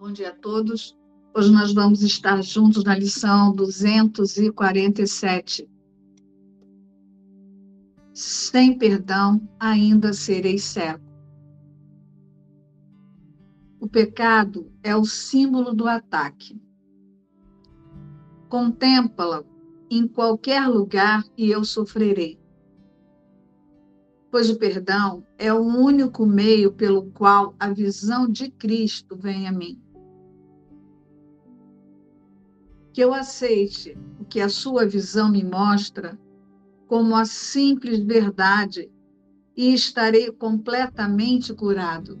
Bom dia a todos. Hoje nós vamos estar juntos na lição 247. Sem perdão, ainda serei cego. O pecado é o símbolo do ataque. Contempla em qualquer lugar e eu sofrerei. Pois o perdão é o único meio pelo qual a visão de Cristo vem a mim que eu aceite o que a sua visão me mostra como a simples verdade e estarei completamente curado.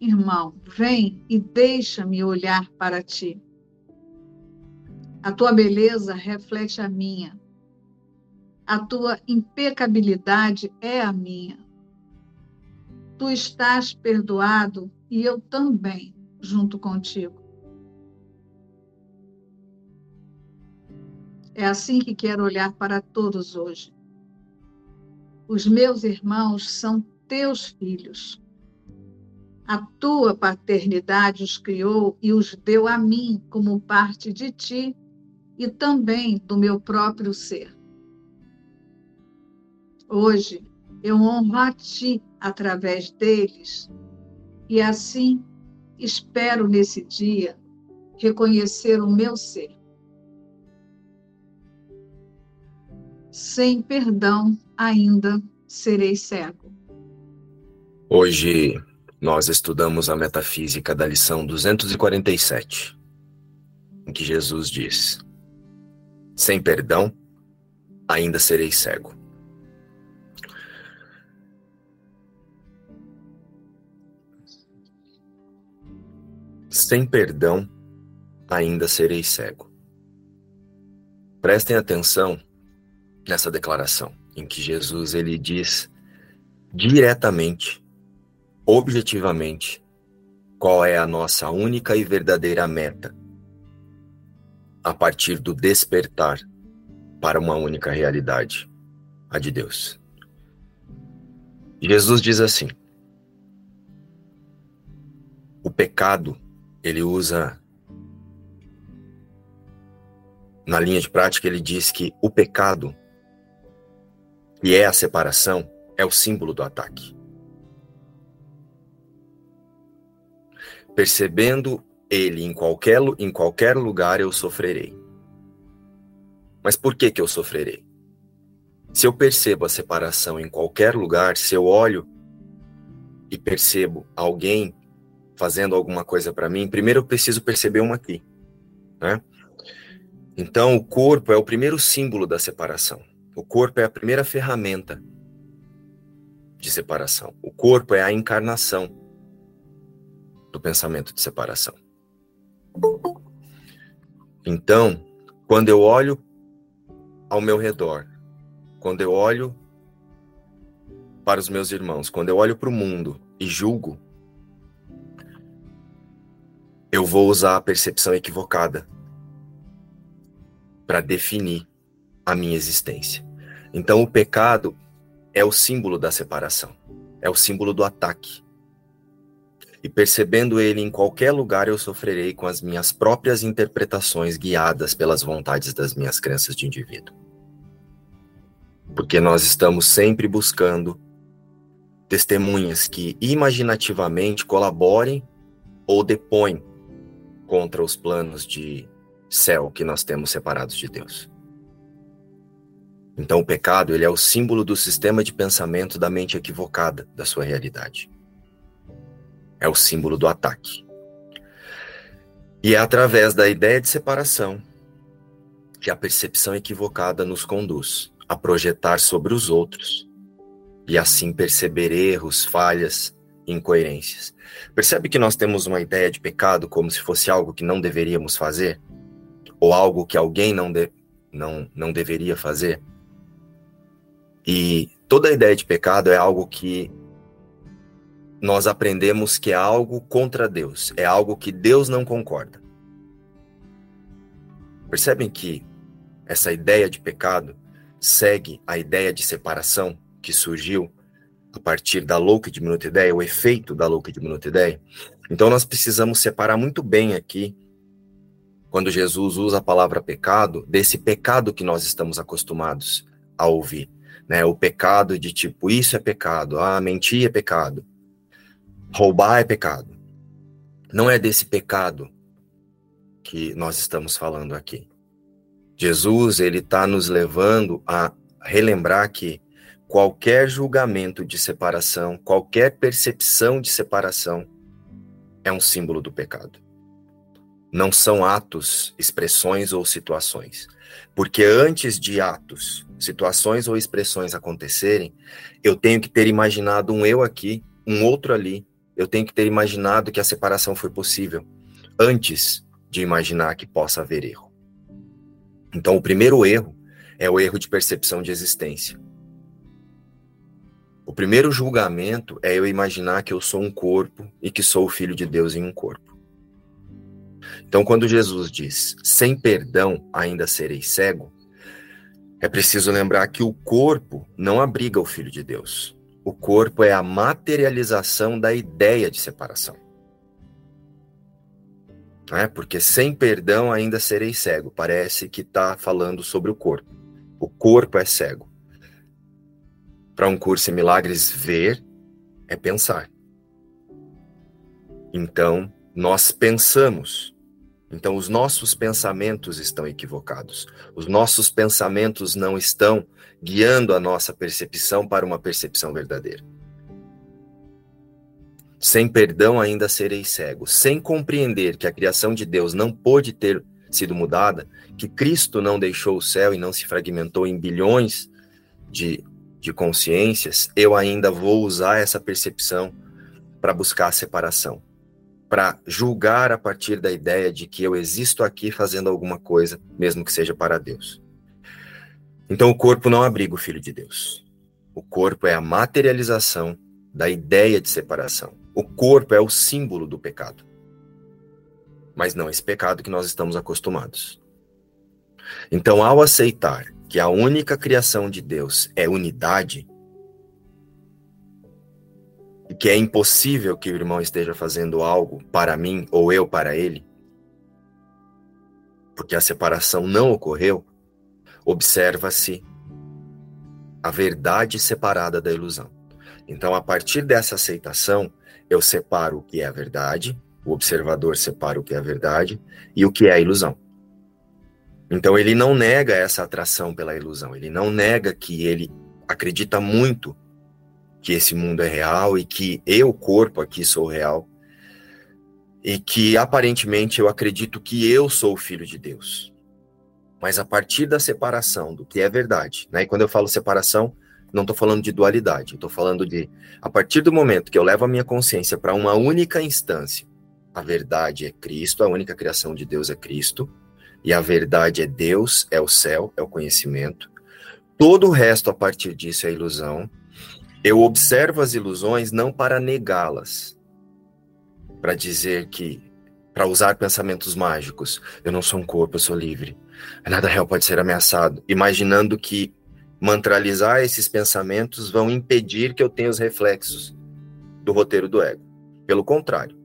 Irmão, vem e deixa-me olhar para ti. A tua beleza reflete a minha. A tua impecabilidade é a minha. Tu estás perdoado e eu também, junto contigo. É assim que quero olhar para todos hoje. Os meus irmãos são teus filhos. A tua paternidade os criou e os deu a mim como parte de ti e também do meu próprio ser. Hoje eu honro a ti através deles e assim espero nesse dia reconhecer o meu ser. Sem perdão ainda serei cego. Hoje nós estudamos a metafísica da lição 247, em que Jesus diz: Sem perdão ainda serei cego. Sem perdão ainda serei cego. Prestem atenção nessa declaração, em que Jesus ele diz diretamente, objetivamente, qual é a nossa única e verdadeira meta a partir do despertar para uma única realidade, a de Deus. Jesus diz assim: o pecado, ele usa na linha de prática, ele diz que o pecado e é a separação, é o símbolo do ataque. Percebendo ele em qualquer, em qualquer lugar eu sofrerei. Mas por que que eu sofrerei? Se eu percebo a separação em qualquer lugar, se eu olho e percebo alguém fazendo alguma coisa para mim, primeiro eu preciso perceber um aqui, né? Então, o corpo é o primeiro símbolo da separação. O corpo é a primeira ferramenta de separação. O corpo é a encarnação do pensamento de separação. Então, quando eu olho ao meu redor, quando eu olho para os meus irmãos, quando eu olho para o mundo e julgo, eu vou usar a percepção equivocada para definir a minha existência. Então, o pecado é o símbolo da separação, é o símbolo do ataque. E percebendo ele em qualquer lugar, eu sofrerei com as minhas próprias interpretações guiadas pelas vontades das minhas crenças de indivíduo. Porque nós estamos sempre buscando testemunhas que imaginativamente colaborem ou depõem contra os planos de céu que nós temos separados de Deus. Então o pecado, ele é o símbolo do sistema de pensamento da mente equivocada da sua realidade. É o símbolo do ataque. E é através da ideia de separação que a percepção equivocada nos conduz a projetar sobre os outros e assim perceber erros, falhas, incoerências. Percebe que nós temos uma ideia de pecado como se fosse algo que não deveríamos fazer? Ou algo que alguém não, de, não, não deveria fazer? E toda a ideia de pecado é algo que nós aprendemos que é algo contra Deus, é algo que Deus não concorda. Percebem que essa ideia de pecado segue a ideia de separação que surgiu a partir da louca e diminuta ideia, o efeito da louca e diminuta ideia. Então nós precisamos separar muito bem aqui, quando Jesus usa a palavra pecado, desse pecado que nós estamos acostumados a ouvir. Né? O pecado de tipo, isso é pecado, ah, mentir é pecado, roubar é pecado. Não é desse pecado que nós estamos falando aqui. Jesus, ele está nos levando a relembrar que qualquer julgamento de separação, qualquer percepção de separação é um símbolo do pecado. Não são atos, expressões ou situações. Porque antes de atos, situações ou expressões acontecerem, eu tenho que ter imaginado um eu aqui, um outro ali. Eu tenho que ter imaginado que a separação foi possível antes de imaginar que possa haver erro. Então, o primeiro erro é o erro de percepção de existência. O primeiro julgamento é eu imaginar que eu sou um corpo e que sou o filho de Deus em um corpo. Então, quando Jesus diz, sem perdão ainda serei cego, é preciso lembrar que o corpo não abriga o filho de Deus. O corpo é a materialização da ideia de separação. É, porque sem perdão ainda serei cego. Parece que está falando sobre o corpo. O corpo é cego. Para um curso em milagres, ver é pensar. Então, nós pensamos. Então, os nossos pensamentos estão equivocados. Os nossos pensamentos não estão guiando a nossa percepção para uma percepção verdadeira. Sem perdão ainda serei cego. Sem compreender que a criação de Deus não pôde ter sido mudada, que Cristo não deixou o céu e não se fragmentou em bilhões de, de consciências, eu ainda vou usar essa percepção para buscar a separação, para julgar a partir da ideia de que eu existo aqui fazendo alguma coisa, mesmo que seja para Deus. Então o corpo não abriga o Filho de Deus. O corpo é a materialização da ideia de separação. O corpo é o símbolo do pecado. Mas não esse pecado que nós estamos acostumados. Então, ao aceitar que a única criação de Deus é unidade, que é impossível que o irmão esteja fazendo algo para mim ou eu para ele, porque a separação não ocorreu, observa-se a verdade separada da ilusão. Então, a partir dessa aceitação, eu separo o que é a verdade, o observador separa o que é a verdade e o que é a ilusão. Então ele não nega essa atração pela ilusão, ele não nega que ele acredita muito que esse mundo é real e que eu, corpo aqui, sou real. E que aparentemente eu acredito que eu sou o filho de Deus. Mas a partir da separação do que é verdade, né? E quando eu falo separação, não estou falando de dualidade, estou falando de a partir do momento que eu levo a minha consciência para uma única instância, a verdade é Cristo, a única criação de Deus é Cristo, e a verdade é Deus, é o céu, é o conhecimento. Todo o resto a partir disso é ilusão. Eu observo as ilusões não para negá-las, para dizer que, para usar pensamentos mágicos, eu não sou um corpo, eu sou livre. Nada real pode ser ameaçado, imaginando que mantralizar esses pensamentos vão impedir que eu tenha os reflexos do roteiro do ego. Pelo contrário,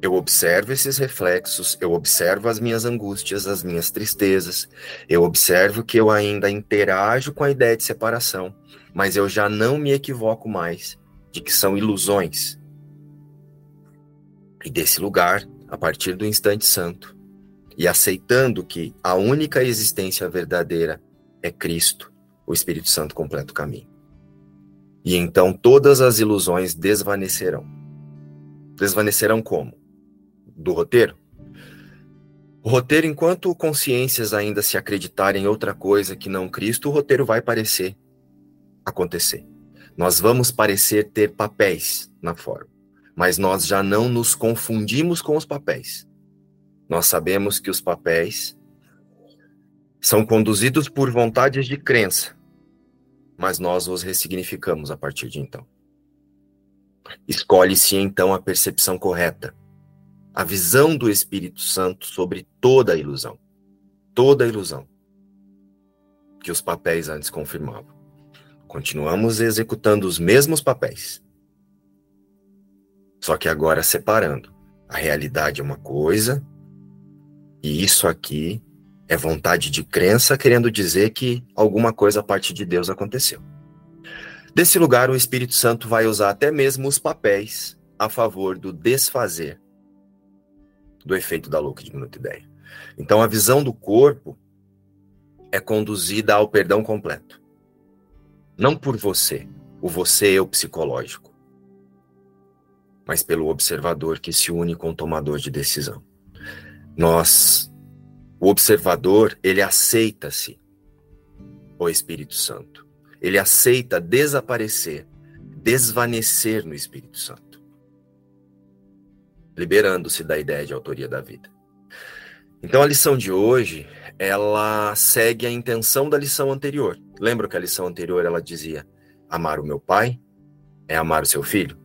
eu observo esses reflexos, eu observo as minhas angústias, as minhas tristezas, eu observo que eu ainda interajo com a ideia de separação, mas eu já não me equivoco mais de que são ilusões. E desse lugar, a partir do instante santo, e aceitando que a única existência verdadeira é Cristo, o Espírito Santo completa o caminho. E então todas as ilusões desvanecerão. Desvanecerão como? Do roteiro? O roteiro, enquanto consciências ainda se acreditarem em outra coisa que não Cristo, o roteiro vai parecer acontecer. Nós vamos parecer ter papéis na forma, mas nós já não nos confundimos com os papéis. Nós sabemos que os papéis são conduzidos por vontades de crença, mas nós os ressignificamos a partir de então. Escolhe-se então a percepção correta, a visão do Espírito Santo sobre toda a ilusão, toda a ilusão que os papéis antes confirmavam. Continuamos executando os mesmos papéis. Só que agora separando. A realidade é uma coisa, e isso aqui é vontade de crença querendo dizer que alguma coisa a parte de Deus aconteceu. Desse lugar, o Espírito Santo vai usar até mesmo os papéis a favor do desfazer do efeito da louca diminuta ideia. Então, a visão do corpo é conduzida ao perdão completo. Não por você, o você eu psicológico, mas pelo observador que se une com o tomador de decisão. Nós, o observador, ele aceita-se o Espírito Santo. Ele aceita desaparecer, desvanecer no Espírito Santo, liberando-se da ideia de autoria da vida. Então a lição de hoje, ela segue a intenção da lição anterior. Lembra que a lição anterior ela dizia: amar o meu pai é amar o seu filho?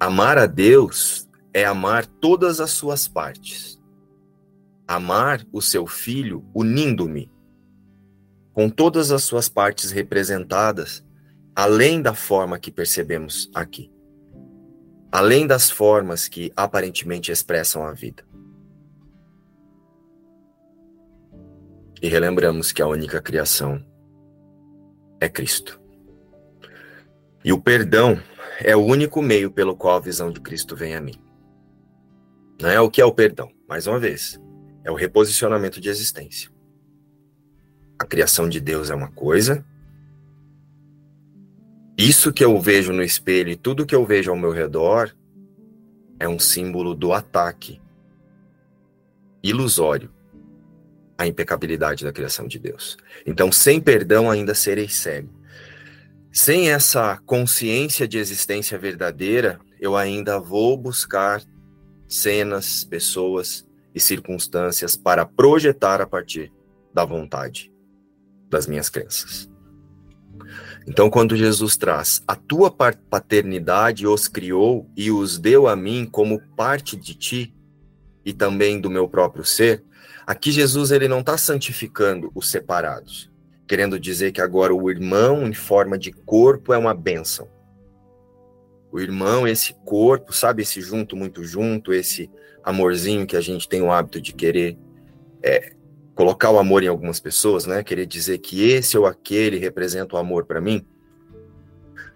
Amar a Deus é amar todas as suas partes. Amar o seu filho unindo-me com todas as suas partes representadas, além da forma que percebemos aqui. Além das formas que aparentemente expressam a vida. E relembramos que a única criação é Cristo. E o perdão é o único meio pelo qual a visão de Cristo vem a mim. Não é o que é o perdão, mais uma vez, é o reposicionamento de existência. A criação de Deus é uma coisa, isso que eu vejo no espelho e tudo que eu vejo ao meu redor é um símbolo do ataque ilusório à impecabilidade da criação de Deus. Então, sem perdão, ainda serei cego. Sem essa consciência de existência verdadeira, eu ainda vou buscar cenas, pessoas e circunstâncias para projetar a partir da vontade das minhas crenças. Então, quando Jesus traz a tua paternidade os criou e os deu a mim como parte de ti e também do meu próprio ser, aqui Jesus ele não está santificando os separados querendo dizer que agora o irmão em forma de corpo é uma bênção. O irmão, esse corpo, sabe, esse junto, muito junto, esse amorzinho que a gente tem o hábito de querer é, colocar o amor em algumas pessoas, né? Querer dizer que esse ou aquele representa o amor para mim.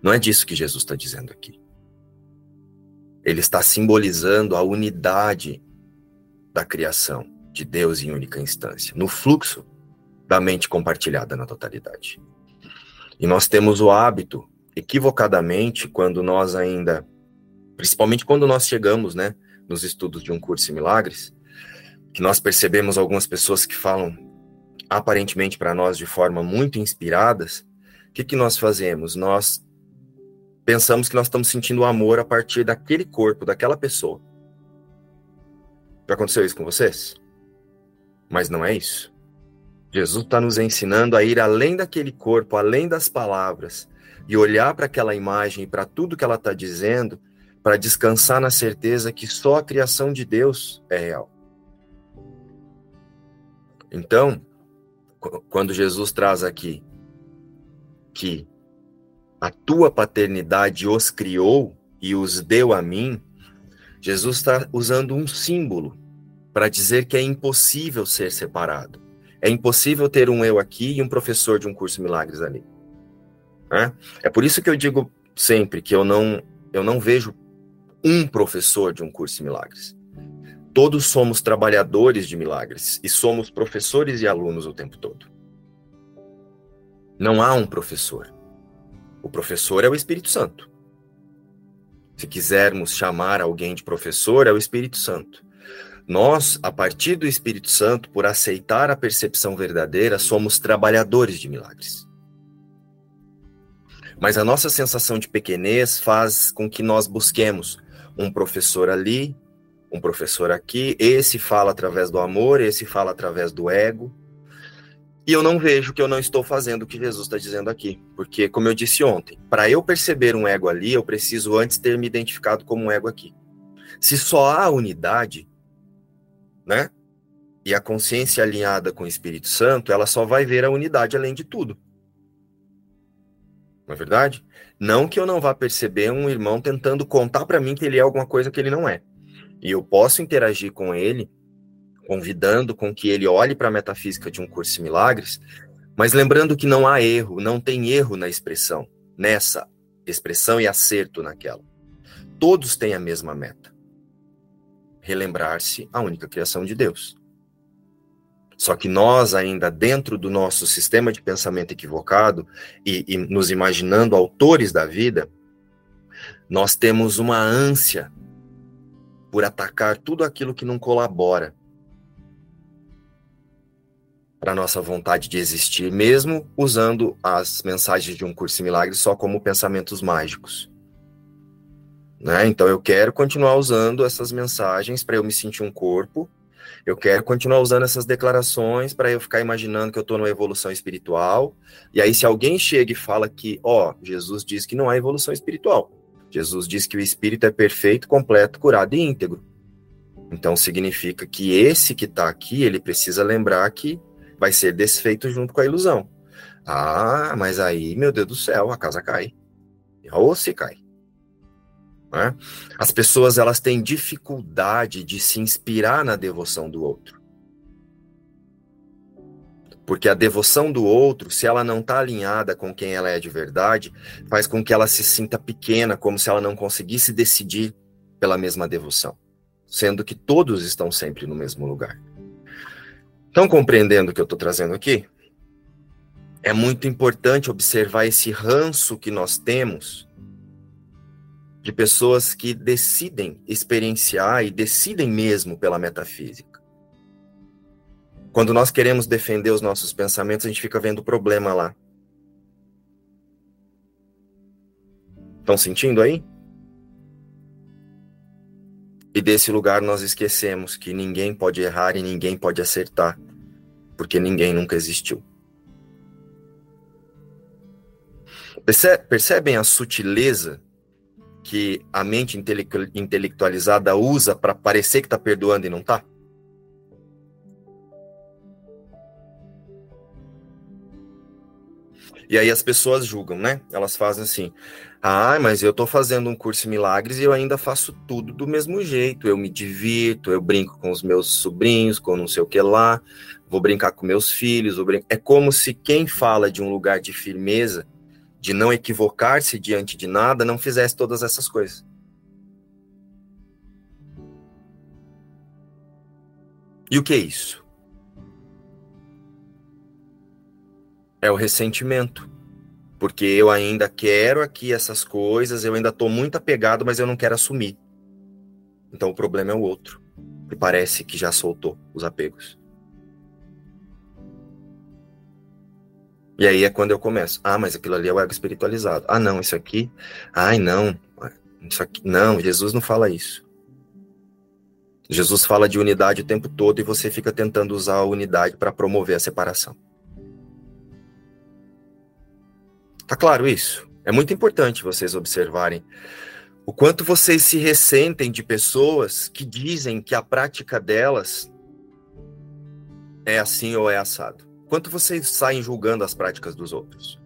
Não é disso que Jesus está dizendo aqui. Ele está simbolizando a unidade da criação de Deus em única instância, no fluxo da mente compartilhada na totalidade. E nós temos o hábito, equivocadamente, quando nós ainda, principalmente quando nós chegamos, né, nos estudos de um curso em milagres, que nós percebemos algumas pessoas que falam aparentemente para nós de forma muito inspiradas, o que, que nós fazemos? Nós pensamos que nós estamos sentindo amor a partir daquele corpo, daquela pessoa. Já aconteceu isso com vocês? Mas não é isso. Jesus está nos ensinando a ir além daquele corpo, além das palavras, e olhar para aquela imagem, para tudo que ela está dizendo, para descansar na certeza que só a criação de Deus é real. Então, quando Jesus traz aqui que a tua paternidade os criou e os deu a mim, Jesus está usando um símbolo para dizer que é impossível ser separado. É impossível ter um eu aqui e um professor de um curso Milagres ali. Né? É por isso que eu digo sempre que eu não, eu não vejo um professor de um curso Milagres. Todos somos trabalhadores de milagres e somos professores e alunos o tempo todo. Não há um professor. O professor é o Espírito Santo. Se quisermos chamar alguém de professor, é o Espírito Santo. Nós, a partir do Espírito Santo, por aceitar a percepção verdadeira, somos trabalhadores de milagres. Mas a nossa sensação de pequenez faz com que nós busquemos um professor ali, um professor aqui, esse fala através do amor, esse fala através do ego. E eu não vejo que eu não estou fazendo o que Jesus está dizendo aqui. Porque, como eu disse ontem, para eu perceber um ego ali, eu preciso antes ter me identificado como um ego aqui. Se só há unidade, né? E a consciência alinhada com o Espírito Santo, ela só vai ver a unidade além de tudo. Não é verdade? Não que eu não vá perceber um irmão tentando contar para mim que ele é alguma coisa que ele não é. E eu posso interagir com ele, convidando com que ele olhe para a metafísica de um curso de milagres, mas lembrando que não há erro, não tem erro na expressão, nessa expressão e acerto naquela. Todos têm a mesma meta: relembrar-se a única criação de Deus. Só que nós, ainda dentro do nosso sistema de pensamento equivocado e, e nos imaginando autores da vida, nós temos uma ânsia por atacar tudo aquilo que não colabora para nossa vontade de existir, mesmo usando as mensagens de um curso em milagres só como pensamentos mágicos. Né? Então eu quero continuar usando essas mensagens para eu me sentir um corpo. Eu quero continuar usando essas declarações para eu ficar imaginando que eu estou numa evolução espiritual. E aí, se alguém chega e fala que, ó, Jesus diz que não há evolução espiritual, Jesus diz que o espírito é perfeito, completo, curado e íntegro. Então significa que esse que está aqui, ele precisa lembrar que vai ser desfeito junto com a ilusão. Ah, mas aí, meu Deus do céu, a casa cai. Ou se cai. Né? As pessoas elas têm dificuldade de se inspirar na devoção do outro. Porque a devoção do outro, se ela não está alinhada com quem ela é de verdade, faz com que ela se sinta pequena, como se ela não conseguisse decidir pela mesma devoção, sendo que todos estão sempre no mesmo lugar. Estão compreendendo o que eu estou trazendo aqui? É muito importante observar esse ranço que nós temos de pessoas que decidem experienciar e decidem mesmo pela metafísica. Quando nós queremos defender os nossos pensamentos, a gente fica vendo o problema lá. Estão sentindo aí? E desse lugar nós esquecemos que ninguém pode errar e ninguém pode acertar, porque ninguém nunca existiu. Percebem a sutileza que a mente intelectualizada usa para parecer que está perdoando e não está? E aí as pessoas julgam, né? Elas fazem assim: ah, mas eu estou fazendo um curso de milagres e eu ainda faço tudo do mesmo jeito. Eu me divirto, eu brinco com os meus sobrinhos, com não sei o que lá, vou brincar com meus filhos. Brin... É como se quem fala de um lugar de firmeza, de não equivocar-se diante de nada, não fizesse todas essas coisas. E o que é isso? é o ressentimento. Porque eu ainda quero aqui essas coisas, eu ainda estou muito apegado, mas eu não quero assumir. Então o problema é o outro, que parece que já soltou os apegos. E aí é quando eu começo. Ah, mas aquilo ali é o ego espiritualizado. Ah, não, isso aqui. Ai, não. Isso aqui. Não, Jesus não fala isso. Jesus fala de unidade o tempo todo e você fica tentando usar a unidade para promover a separação. Tá claro isso? É muito importante vocês observarem o quanto vocês se ressentem de pessoas que dizem que a prática delas é assim ou é assado. Quanto vocês saem julgando as práticas dos outros?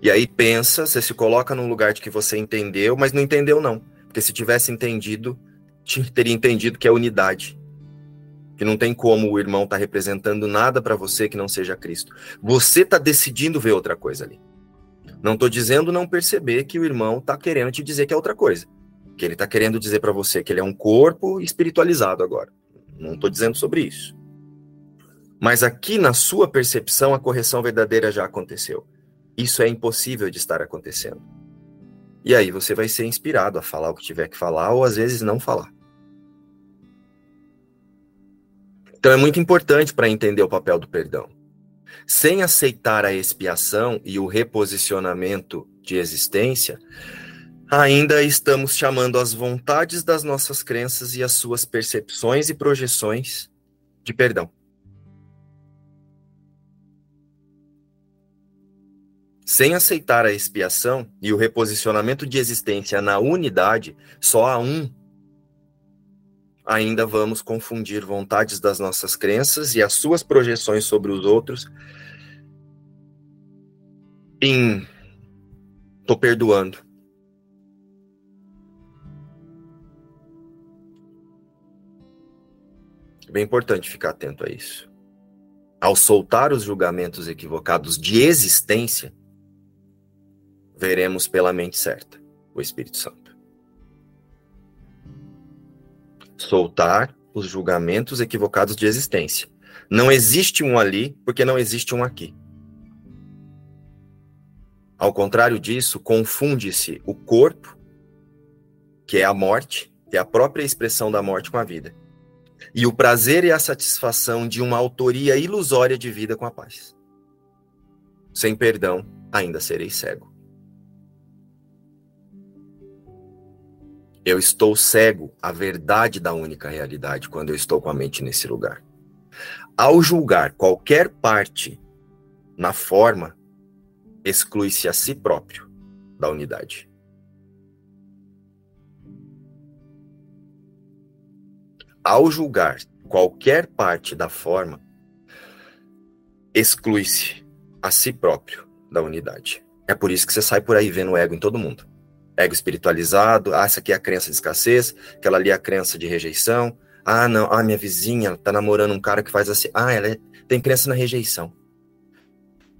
E aí pensa, você se coloca num lugar de que você entendeu, mas não entendeu não. Porque se tivesse entendido, teria entendido que é unidade que não tem como o irmão estar tá representando nada para você que não seja Cristo. Você está decidindo ver outra coisa ali. Não estou dizendo não perceber que o irmão está querendo te dizer que é outra coisa. Que ele está querendo dizer para você que ele é um corpo espiritualizado agora. Não estou dizendo sobre isso. Mas aqui na sua percepção, a correção verdadeira já aconteceu. Isso é impossível de estar acontecendo. E aí você vai ser inspirado a falar o que tiver que falar, ou às vezes não falar. Então é muito importante para entender o papel do perdão. Sem aceitar a expiação e o reposicionamento de existência, ainda estamos chamando as vontades das nossas crenças e as suas percepções e projeções de perdão. Sem aceitar a expiação e o reposicionamento de existência na unidade, só há um ainda vamos confundir vontades das nossas crenças e as suas projeções sobre os outros em tô perdoando. É bem importante ficar atento a isso. Ao soltar os julgamentos equivocados de existência, veremos pela mente certa o Espírito Santo. Soltar os julgamentos equivocados de existência. Não existe um ali porque não existe um aqui. Ao contrário disso, confunde-se o corpo, que é a morte, que é a própria expressão da morte com a vida, e o prazer e a satisfação de uma autoria ilusória de vida com a paz. Sem perdão, ainda serei cego. Eu estou cego à verdade da única realidade quando eu estou com a mente nesse lugar. Ao julgar qualquer parte na forma, exclui-se a si próprio da unidade. Ao julgar qualquer parte da forma, exclui-se a si próprio da unidade. É por isso que você sai por aí vendo ego em todo mundo. Ego espiritualizado, ah, essa aqui é a crença de escassez, aquela ali é a crença de rejeição. Ah, não, ah, minha vizinha tá namorando um cara que faz assim. Ah, ela é, tem crença na rejeição.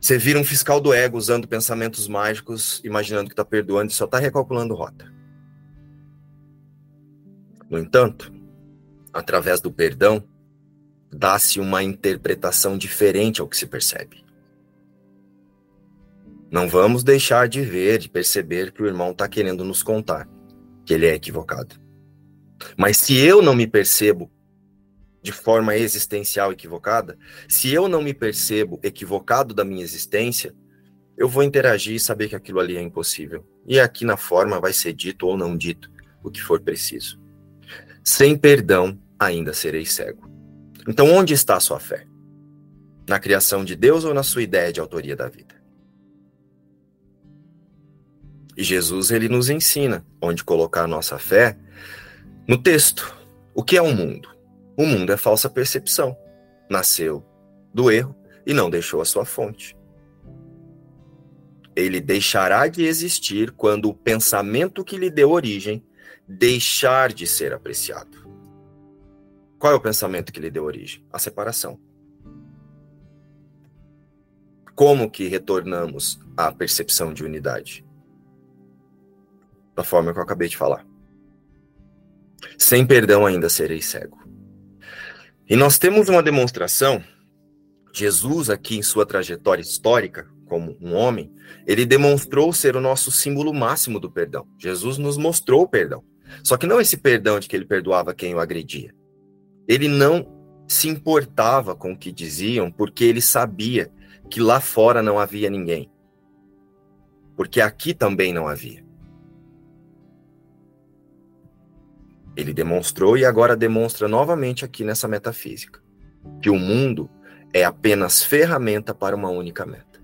Você vira um fiscal do ego usando pensamentos mágicos, imaginando que está perdoando e só está recalculando rota. No entanto, através do perdão, dá-se uma interpretação diferente ao que se percebe. Não vamos deixar de ver, de perceber que o irmão está querendo nos contar que ele é equivocado. Mas se eu não me percebo de forma existencial equivocada, se eu não me percebo equivocado da minha existência, eu vou interagir e saber que aquilo ali é impossível. E aqui na forma vai ser dito ou não dito o que for preciso. Sem perdão, ainda serei cego. Então, onde está a sua fé? Na criação de Deus ou na sua ideia de autoria da vida? E Jesus ele nos ensina onde colocar a nossa fé no texto. O que é o um mundo? O mundo é falsa percepção. Nasceu do erro e não deixou a sua fonte. Ele deixará de existir quando o pensamento que lhe deu origem deixar de ser apreciado. Qual é o pensamento que lhe deu origem? A separação. Como que retornamos à percepção de unidade? Da forma que eu acabei de falar. Sem perdão ainda serei cego. E nós temos uma demonstração, Jesus aqui em sua trajetória histórica, como um homem, ele demonstrou ser o nosso símbolo máximo do perdão. Jesus nos mostrou o perdão. Só que não esse perdão de que ele perdoava quem o agredia. Ele não se importava com o que diziam, porque ele sabia que lá fora não havia ninguém. Porque aqui também não havia. Ele demonstrou e agora demonstra novamente aqui nessa metafísica que o mundo é apenas ferramenta para uma única meta.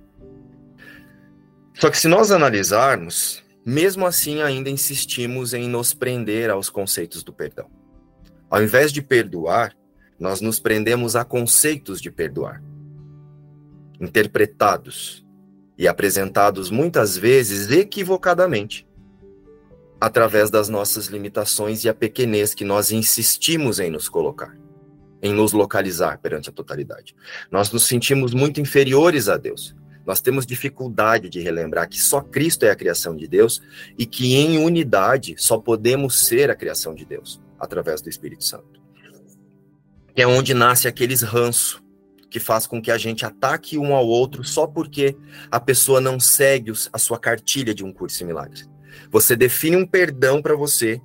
Só que se nós analisarmos, mesmo assim ainda insistimos em nos prender aos conceitos do perdão. Ao invés de perdoar, nós nos prendemos a conceitos de perdoar, interpretados e apresentados muitas vezes equivocadamente através das nossas limitações e a pequenez que nós insistimos em nos colocar, em nos localizar perante a totalidade. Nós nos sentimos muito inferiores a Deus. Nós temos dificuldade de relembrar que só Cristo é a criação de Deus e que em unidade só podemos ser a criação de Deus através do Espírito Santo. Que é onde nasce aqueles ranço que faz com que a gente ataque um ao outro só porque a pessoa não segue a sua cartilha de um curso em milagres. Você define um perdão para você,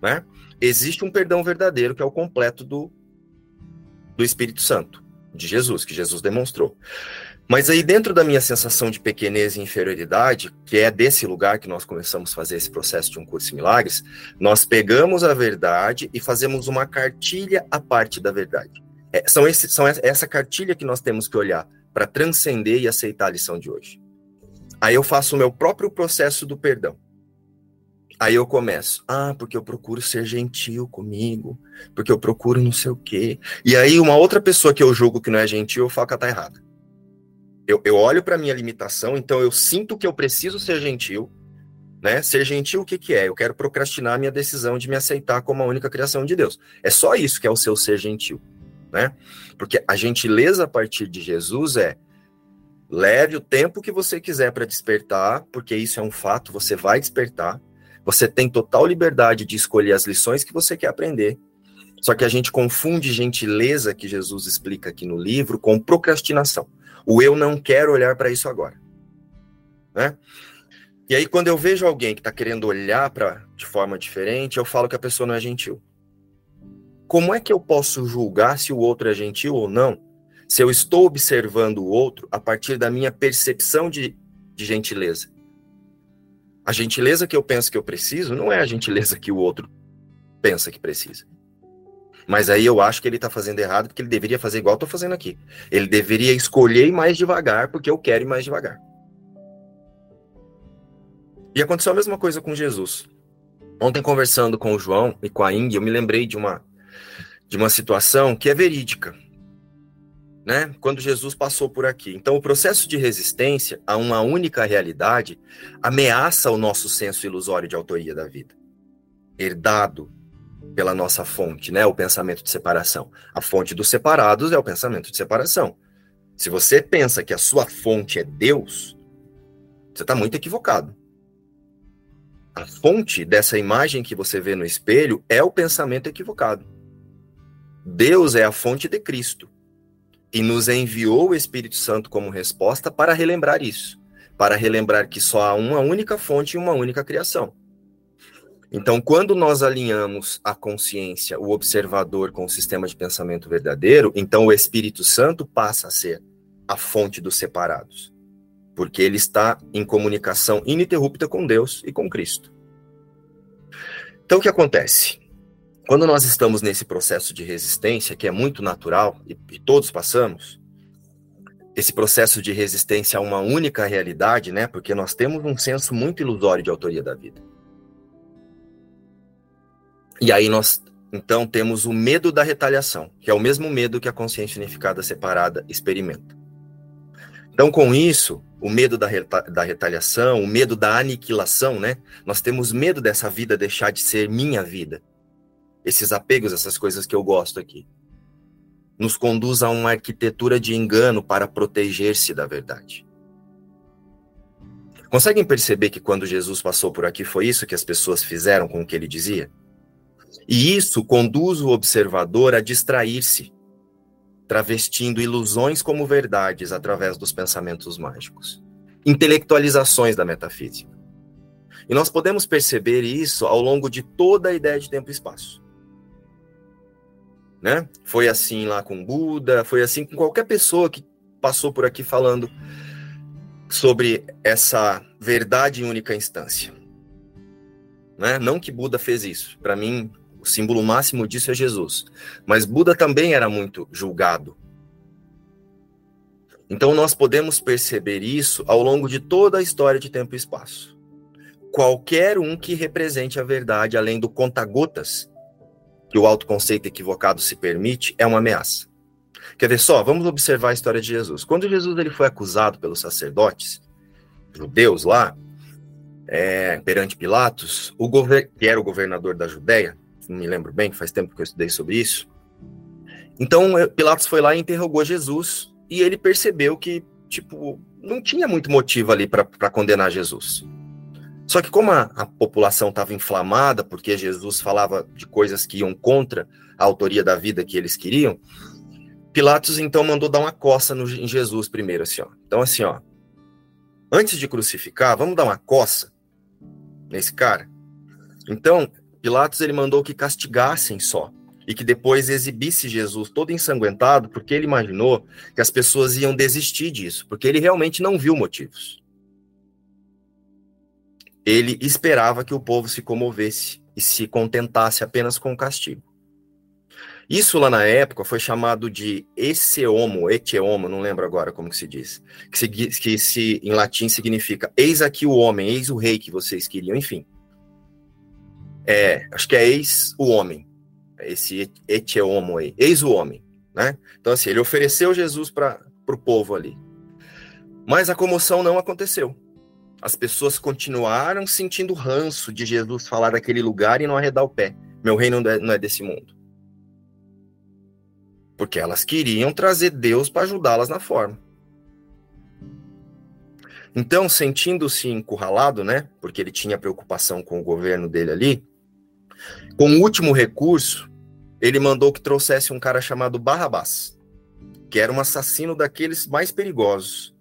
né? Existe um perdão verdadeiro que é o completo do, do Espírito Santo, de Jesus, que Jesus demonstrou. Mas aí dentro da minha sensação de pequenez e inferioridade, que é desse lugar que nós começamos a fazer esse processo de um curso em milagres, nós pegamos a verdade e fazemos uma cartilha à parte da verdade. É, são, esse, são essa cartilha que nós temos que olhar para transcender e aceitar a lição de hoje. Aí eu faço o meu próprio processo do perdão. Aí eu começo, ah, porque eu procuro ser gentil comigo, porque eu procuro não sei o quê. E aí uma outra pessoa que eu julgo que não é gentil, eu falo que ela tá errada. Eu, eu olho para minha limitação, então eu sinto que eu preciso ser gentil, né? Ser gentil, o que, que é? Eu quero procrastinar a minha decisão de me aceitar como a única criação de Deus. É só isso que é o seu ser gentil, né? Porque a gentileza a partir de Jesus é leve o tempo que você quiser para despertar, porque isso é um fato, você vai despertar. Você tem total liberdade de escolher as lições que você quer aprender. Só que a gente confunde gentileza, que Jesus explica aqui no livro, com procrastinação. O eu não quero olhar para isso agora. Né? E aí, quando eu vejo alguém que está querendo olhar para de forma diferente, eu falo que a pessoa não é gentil. Como é que eu posso julgar se o outro é gentil ou não, se eu estou observando o outro a partir da minha percepção de, de gentileza? A gentileza que eu penso que eu preciso não é a gentileza que o outro pensa que precisa. Mas aí eu acho que ele está fazendo errado, porque ele deveria fazer igual eu estou fazendo aqui. Ele deveria escolher mais devagar, porque eu quero ir mais devagar. E aconteceu a mesma coisa com Jesus. Ontem, conversando com o João e com a Ing, eu me lembrei de uma, de uma situação que é verídica. Né? Quando Jesus passou por aqui. Então, o processo de resistência a uma única realidade ameaça o nosso senso ilusório de autoria da vida, herdado pela nossa fonte, né? O pensamento de separação. A fonte dos separados é o pensamento de separação. Se você pensa que a sua fonte é Deus, você está muito equivocado. A fonte dessa imagem que você vê no espelho é o pensamento equivocado. Deus é a fonte de Cristo e nos enviou o Espírito Santo como resposta para relembrar isso, para relembrar que só há uma única fonte e uma única criação. Então, quando nós alinhamos a consciência, o observador com o sistema de pensamento verdadeiro, então o Espírito Santo passa a ser a fonte dos separados porque ele está em comunicação ininterrupta com Deus e com Cristo. Então, o que acontece? Quando nós estamos nesse processo de resistência, que é muito natural e, e todos passamos, esse processo de resistência a uma única realidade, né? Porque nós temos um senso muito ilusório de autoria da vida. E aí nós, então, temos o medo da retaliação, que é o mesmo medo que a consciência unificada separada experimenta. Então, com isso, o medo da, reta da retaliação, o medo da aniquilação, né? Nós temos medo dessa vida deixar de ser minha vida. Esses apegos, essas coisas que eu gosto aqui. Nos conduz a uma arquitetura de engano para proteger-se da verdade. Conseguem perceber que quando Jesus passou por aqui foi isso que as pessoas fizeram com o que ele dizia? E isso conduz o observador a distrair-se travestindo ilusões como verdades através dos pensamentos mágicos, intelectualizações da metafísica. E nós podemos perceber isso ao longo de toda a ideia de tempo e espaço. Né? Foi assim lá com Buda, foi assim com qualquer pessoa que passou por aqui falando sobre essa verdade em única instância. Né? Não que Buda fez isso. Para mim, o símbolo máximo disso é Jesus. Mas Buda também era muito julgado. Então nós podemos perceber isso ao longo de toda a história de tempo e espaço. Qualquer um que represente a verdade além do conta-gotas que o autoconceito equivocado se permite é uma ameaça. Quer ver só? Vamos observar a história de Jesus. Quando Jesus ele foi acusado pelos sacerdotes judeus lá, é, perante Pilatos, o que era o governador da Judéia, não me lembro bem, faz tempo que eu estudei sobre isso. Então, Pilatos foi lá e interrogou Jesus, e ele percebeu que, tipo, não tinha muito motivo ali para condenar Jesus. Só que como a, a população estava inflamada, porque Jesus falava de coisas que iam contra a autoria da vida que eles queriam, Pilatos então mandou dar uma coça no, em Jesus primeiro, assim, ó. Então, assim, ó, antes de crucificar, vamos dar uma coça nesse cara? Então, Pilatos ele mandou que castigassem só e que depois exibisse Jesus todo ensanguentado, porque ele imaginou que as pessoas iam desistir disso, porque ele realmente não viu motivos. Ele esperava que o povo se comovesse e se contentasse apenas com o castigo. Isso lá na época foi chamado de eceomo, etieomo, não lembro agora como que se diz, que, se, que se, em latim significa eis aqui o homem, eis o rei que vocês queriam, enfim. É, acho que é eis o homem, esse et homo aí, eis o homem, né? Então assim, ele ofereceu Jesus para o povo ali. Mas a comoção não aconteceu. As pessoas continuaram sentindo ranço de Jesus falar daquele lugar e não arredar o pé. Meu reino não é desse mundo. Porque elas queriam trazer Deus para ajudá-las na forma. Então, sentindo-se encurralado, né? Porque ele tinha preocupação com o governo dele ali, com o último recurso, ele mandou que trouxesse um cara chamado Barrabás, que era um assassino daqueles mais perigosos,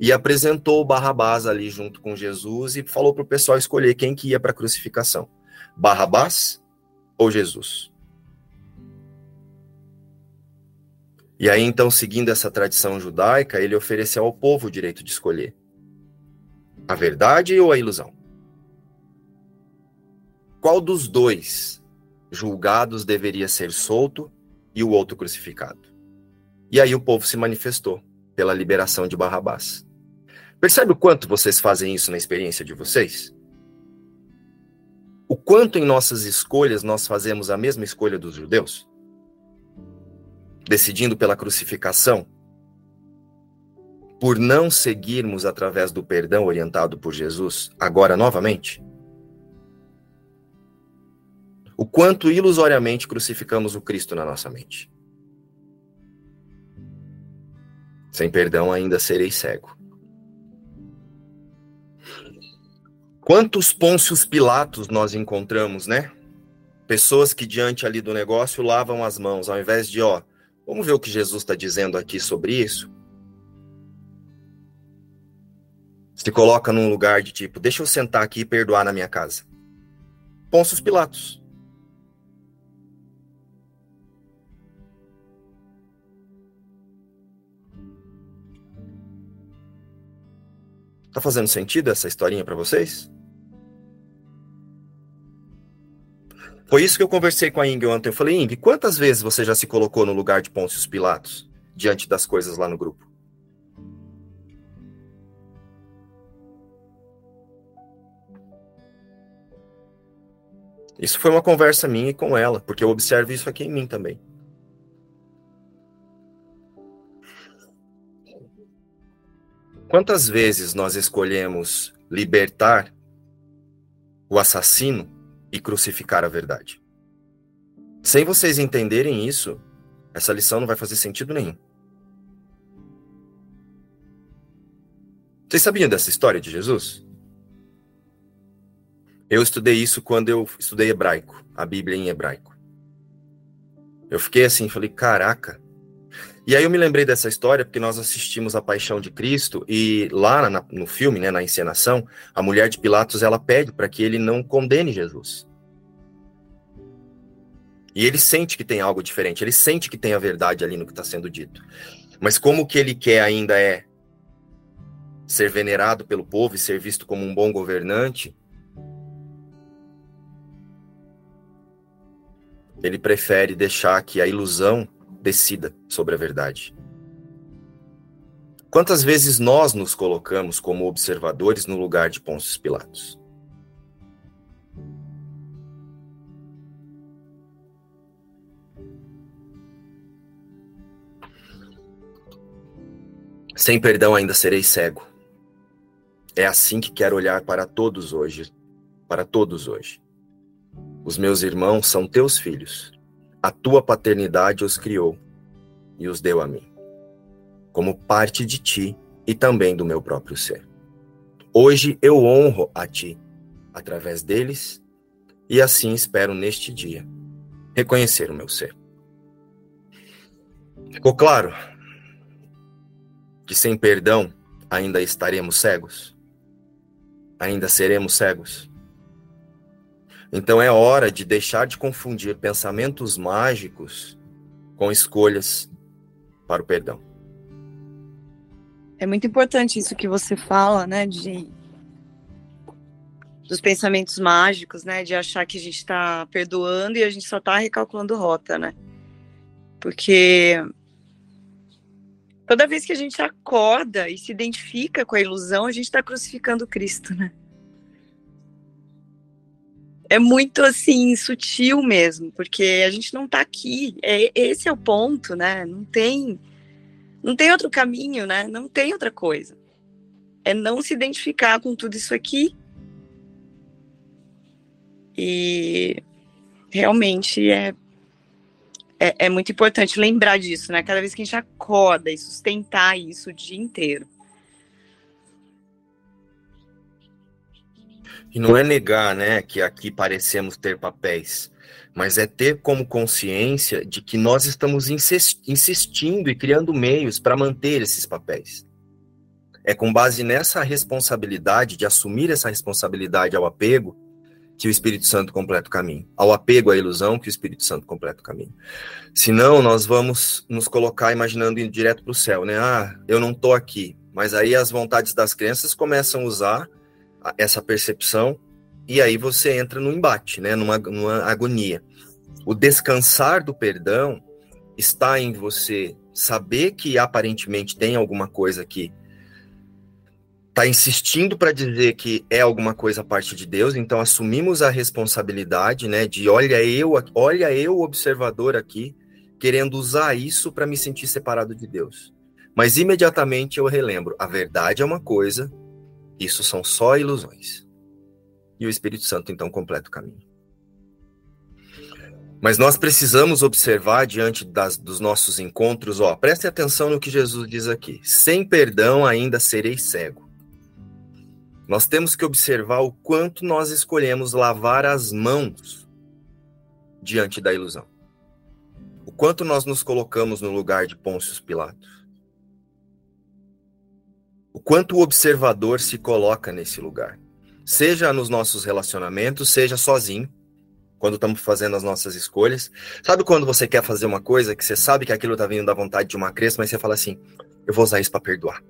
e apresentou o Barrabás ali junto com Jesus e falou para o pessoal escolher quem que ia para a crucificação: Barrabás ou Jesus. E aí, então, seguindo essa tradição judaica, ele ofereceu ao povo o direito de escolher a verdade ou a ilusão. Qual dos dois julgados deveria ser solto e o outro crucificado? E aí o povo se manifestou pela liberação de Barrabás. Percebe o quanto vocês fazem isso na experiência de vocês? O quanto em nossas escolhas nós fazemos a mesma escolha dos judeus? Decidindo pela crucificação, por não seguirmos através do perdão orientado por Jesus, agora novamente? O quanto ilusoriamente crucificamos o Cristo na nossa mente? Sem perdão ainda serei cego. Quantos Pôncios Pilatos nós encontramos, né? Pessoas que diante ali do negócio lavam as mãos, ao invés de, ó, vamos ver o que Jesus está dizendo aqui sobre isso. Se coloca num lugar de tipo, deixa eu sentar aqui e perdoar na minha casa. Pôncios Pilatos. Tá fazendo sentido essa historinha para vocês? Foi isso que eu conversei com a Ing ontem. Eu falei, Ing, quantas vezes você já se colocou no lugar de Pôncio Pilatos diante das coisas lá no grupo? Isso foi uma conversa minha e com ela, porque eu observo isso aqui em mim também. Quantas vezes nós escolhemos libertar o assassino e crucificar a verdade? Sem vocês entenderem isso, essa lição não vai fazer sentido nenhum. Vocês sabiam dessa história de Jesus? Eu estudei isso quando eu estudei hebraico, a Bíblia em hebraico. Eu fiquei assim, falei, caraca, e aí eu me lembrei dessa história porque nós assistimos a Paixão de Cristo e lá na, no filme, né, na encenação, a mulher de Pilatos ela pede para que ele não condene Jesus. E ele sente que tem algo diferente, ele sente que tem a verdade ali no que está sendo dito. Mas como o que ele quer ainda é ser venerado pelo povo e ser visto como um bom governante, ele prefere deixar que a ilusão decida sobre a verdade. Quantas vezes nós nos colocamos como observadores no lugar de Pôncio Pilatos? Sem perdão ainda serei cego. É assim que quero olhar para todos hoje, para todos hoje. Os meus irmãos são teus filhos a tua paternidade os criou e os deu a mim, como parte de ti e também do meu próprio ser. Hoje eu honro a ti através deles e assim espero neste dia reconhecer o meu ser. Ficou claro que sem perdão ainda estaremos cegos? Ainda seremos cegos? Então é hora de deixar de confundir pensamentos mágicos com escolhas para o perdão. É muito importante isso que você fala, né, de dos pensamentos mágicos, né, de achar que a gente está perdoando e a gente só está recalculando rota, né? Porque toda vez que a gente acorda e se identifica com a ilusão, a gente está crucificando Cristo, né? É muito assim sutil mesmo, porque a gente não está aqui. É, esse é o ponto, né? Não tem, não tem outro caminho, né? Não tem outra coisa. é não se identificar com tudo isso aqui. E realmente é, é, é, muito importante lembrar disso, né? Cada vez que a gente acorda e sustentar isso o dia inteiro. E não é negar, né, que aqui parecemos ter papéis, mas é ter como consciência de que nós estamos insistindo e criando meios para manter esses papéis. É com base nessa responsabilidade, de assumir essa responsabilidade ao apego, que o Espírito Santo completa o caminho. Ao apego à ilusão, que o Espírito Santo completa o caminho. Senão, nós vamos nos colocar imaginando indo direto para o céu, né? Ah, eu não estou aqui. Mas aí as vontades das crianças começam a usar essa percepção e aí você entra no embate, né? Numa, numa agonia. O descansar do perdão está em você saber que aparentemente tem alguma coisa que está insistindo para dizer que é alguma coisa a parte de Deus, então assumimos a responsabilidade, né, de olha eu, olha eu observador aqui, querendo usar isso para me sentir separado de Deus. Mas imediatamente eu relembro, a verdade é uma coisa, isso são só ilusões. E o Espírito Santo então completa o caminho. Mas nós precisamos observar diante das, dos nossos encontros, ó, preste atenção no que Jesus diz aqui. Sem perdão ainda serei cego. Nós temos que observar o quanto nós escolhemos lavar as mãos diante da ilusão. O quanto nós nos colocamos no lugar de Pôncio Pilatos. O quanto o observador se coloca nesse lugar. Seja nos nossos relacionamentos, seja sozinho, quando estamos fazendo as nossas escolhas. Sabe quando você quer fazer uma coisa que você sabe que aquilo está vindo da vontade de uma crença, mas você fala assim: eu vou usar isso para perdoar.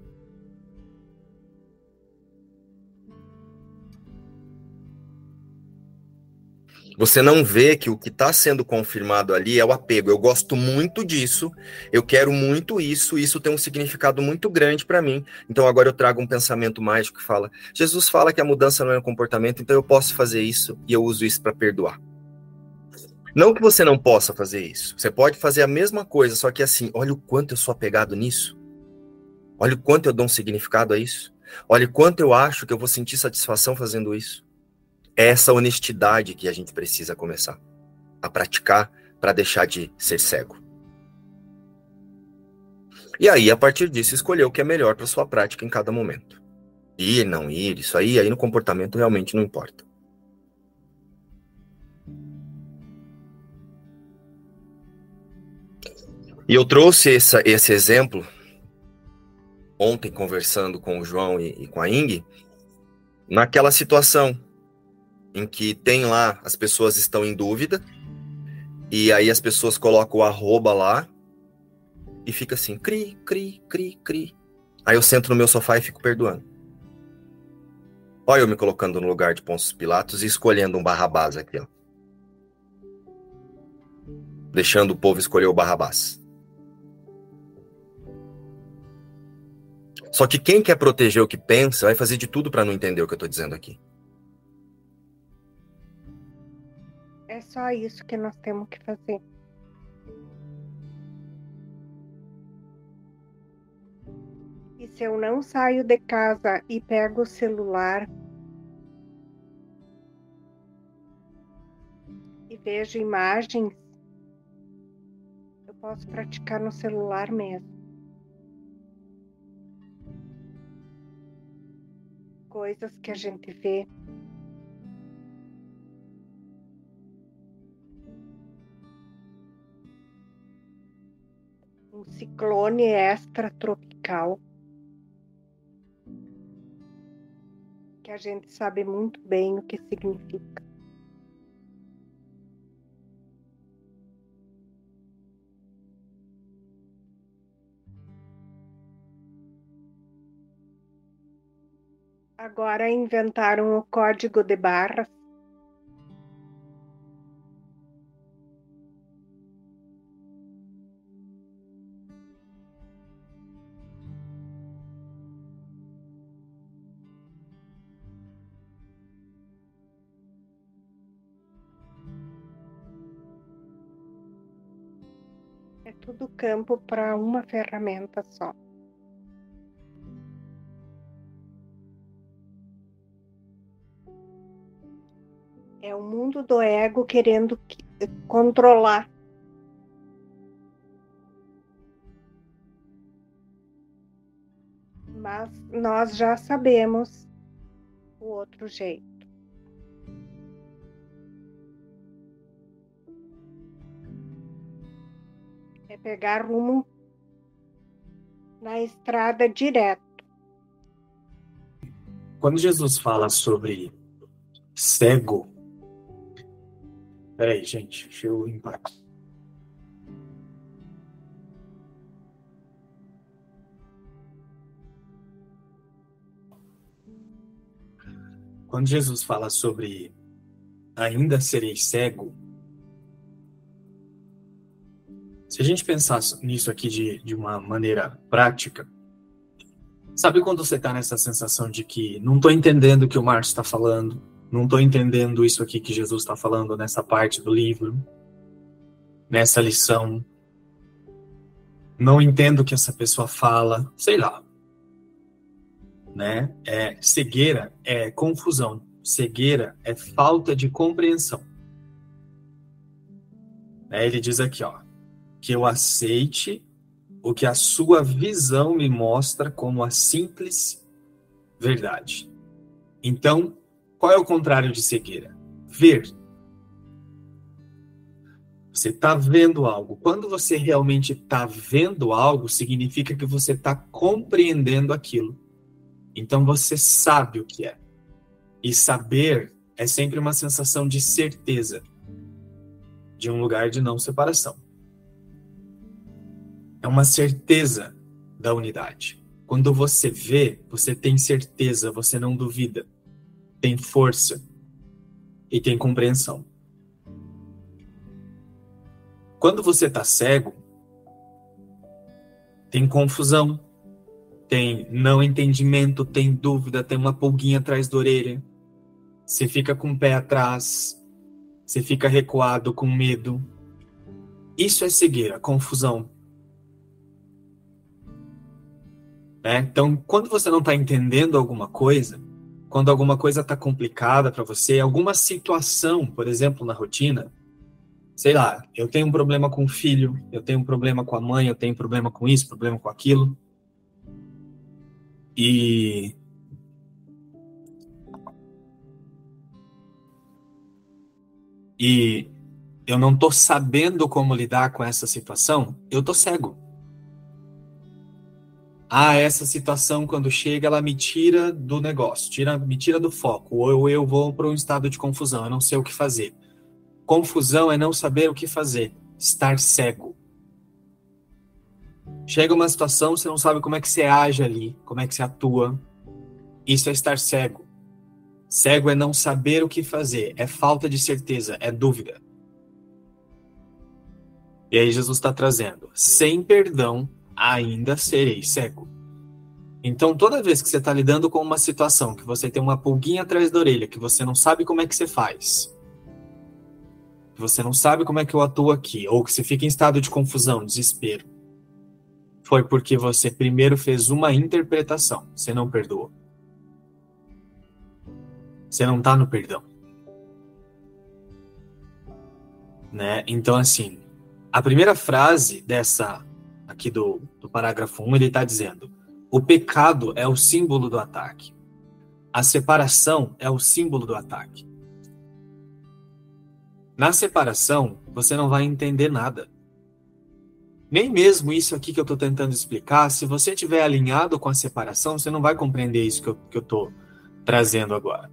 Você não vê que o que está sendo confirmado ali é o apego. Eu gosto muito disso, eu quero muito isso, isso tem um significado muito grande para mim. Então agora eu trago um pensamento mágico que fala: Jesus fala que a mudança não é um comportamento, então eu posso fazer isso e eu uso isso para perdoar. Não que você não possa fazer isso. Você pode fazer a mesma coisa, só que assim, olha o quanto eu sou apegado nisso. Olha o quanto eu dou um significado a isso. Olha o quanto eu acho que eu vou sentir satisfação fazendo isso. É essa honestidade que a gente precisa começar a praticar para deixar de ser cego. E aí, a partir disso, escolher o que é melhor para sua prática em cada momento. Ir, não ir, isso aí, aí no comportamento realmente não importa. E eu trouxe essa, esse exemplo ontem, conversando com o João e, e com a Ing, naquela situação em que tem lá, as pessoas estão em dúvida, e aí as pessoas colocam o arroba lá, e fica assim, cri, cri, cri, cri. Aí eu sento no meu sofá e fico perdoando. Olha eu me colocando no lugar de Pôncio Pilatos e escolhendo um Barrabás aqui, ó. Deixando o povo escolher o Barrabás. Só que quem quer proteger o que pensa vai fazer de tudo para não entender o que eu estou dizendo aqui. Só isso que nós temos que fazer. E se eu não saio de casa e pego o celular e vejo imagens, eu posso praticar no celular mesmo. Coisas que a gente vê um ciclone extratropical que a gente sabe muito bem o que significa. Agora inventaram o código de barras É tudo campo para uma ferramenta só. É o mundo do ego querendo eh, controlar. Mas nós já sabemos o outro jeito. Pegar rumo na estrada direto. Quando Jesus fala sobre cego. Peraí, gente, deixa eu limpar. Quando Jesus fala sobre ainda serei cego, a gente pensar nisso aqui de, de uma maneira prática, sabe quando você está nessa sensação de que não estou entendendo o que o Márcio está falando, não estou entendendo isso aqui que Jesus está falando nessa parte do livro, nessa lição. Não entendo o que essa pessoa fala, sei lá. Né? É, cegueira é confusão, cegueira é falta de compreensão. É, ele diz aqui, ó, que eu aceite o que a sua visão me mostra como a simples verdade. Então, qual é o contrário de cegueira? Ver. Você está vendo algo. Quando você realmente está vendo algo, significa que você está compreendendo aquilo. Então você sabe o que é. E saber é sempre uma sensação de certeza, de um lugar de não separação. É uma certeza da unidade. Quando você vê, você tem certeza, você não duvida tem força e tem compreensão. Quando você está cego, tem confusão, tem não entendimento, tem dúvida, tem uma pulguinha atrás da orelha. Você fica com o pé atrás, você fica recuado com medo. Isso é cegueira, confusão. É? Então, quando você não está entendendo alguma coisa, quando alguma coisa está complicada para você, alguma situação, por exemplo, na rotina, sei lá, eu tenho um problema com o filho, eu tenho um problema com a mãe, eu tenho um problema com isso, problema com aquilo. E e eu não tô sabendo como lidar com essa situação, eu tô cego ah, essa situação quando chega, ela me tira do negócio, tira, me tira do foco, ou eu vou para um estado de confusão, eu não sei o que fazer. Confusão é não saber o que fazer, estar cego. Chega uma situação, você não sabe como é que você age ali, como é que você atua. Isso é estar cego. Cego é não saber o que fazer, é falta de certeza, é dúvida. E aí Jesus está trazendo, sem perdão, ainda serei cego. Então, toda vez que você está lidando com uma situação que você tem uma pulguinha atrás da orelha, que você não sabe como é que você faz, que você não sabe como é que eu atuo aqui, ou que você fica em estado de confusão, desespero, foi porque você primeiro fez uma interpretação, você não perdoou. Você não está no perdão. Né? Então, assim, a primeira frase dessa aqui do, do parágrafo 1, ele está dizendo: o pecado é o símbolo do ataque. A separação é o símbolo do ataque. Na separação, você não vai entender nada. Nem mesmo isso aqui que eu estou tentando explicar, se você estiver alinhado com a separação, você não vai compreender isso que eu estou trazendo agora.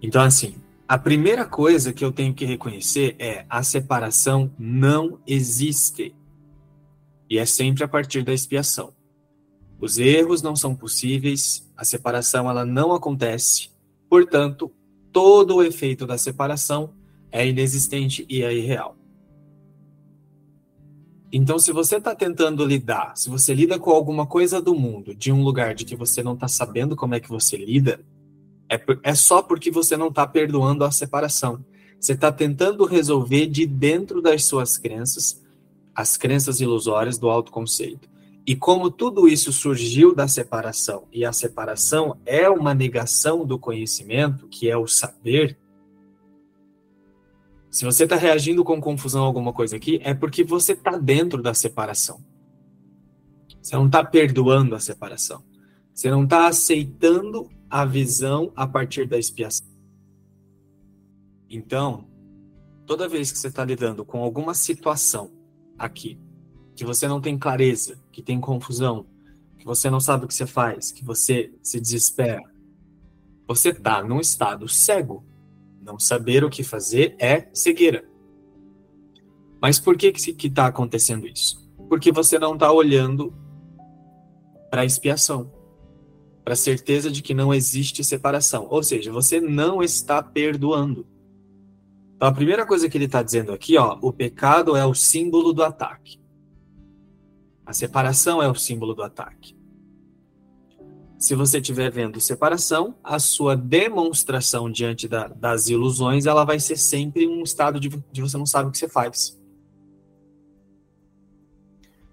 Então, assim, a primeira coisa que eu tenho que reconhecer é a separação não existe. E é sempre a partir da expiação. Os erros não são possíveis, a separação ela não acontece. Portanto, todo o efeito da separação é inexistente e é irreal. Então, se você está tentando lidar, se você lida com alguma coisa do mundo de um lugar de que você não está sabendo como é que você lida, é, é só porque você não está perdoando a separação. Você está tentando resolver de dentro das suas crenças, as crenças ilusórias do autoconceito. E como tudo isso surgiu da separação, e a separação é uma negação do conhecimento, que é o saber, se você está reagindo com confusão a alguma coisa aqui, é porque você está dentro da separação. Você não está perdoando a separação. Você não está aceitando a visão a partir da expiação. Então, toda vez que você está lidando com alguma situação aqui, que você não tem clareza, que tem confusão, que você não sabe o que você faz, que você se desespera, você está num estado cego. Não saber o que fazer é cegueira. Mas por que que está acontecendo isso? Porque você não está olhando para a expiação, para certeza de que não existe separação. Ou seja, você não está perdoando. Então, a primeira coisa que ele está dizendo aqui, ó, o pecado é o símbolo do ataque. A separação é o símbolo do ataque. Se você estiver vendo separação, a sua demonstração diante da, das ilusões, ela vai ser sempre um estado de, de você não sabe o que você faz.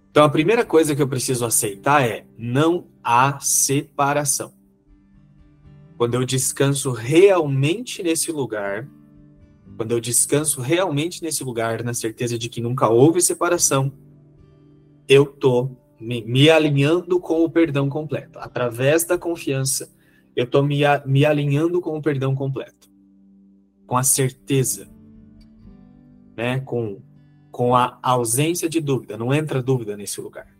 Então, a primeira coisa que eu preciso aceitar é não há separação. Quando eu descanso realmente nesse lugar, quando eu descanso realmente nesse lugar, na certeza de que nunca houve separação, eu tô me, me alinhando com o perdão completo. Através da confiança, eu tô me, me alinhando com o perdão completo. Com a certeza, né? Com, com a ausência de dúvida. Não entra dúvida nesse lugar.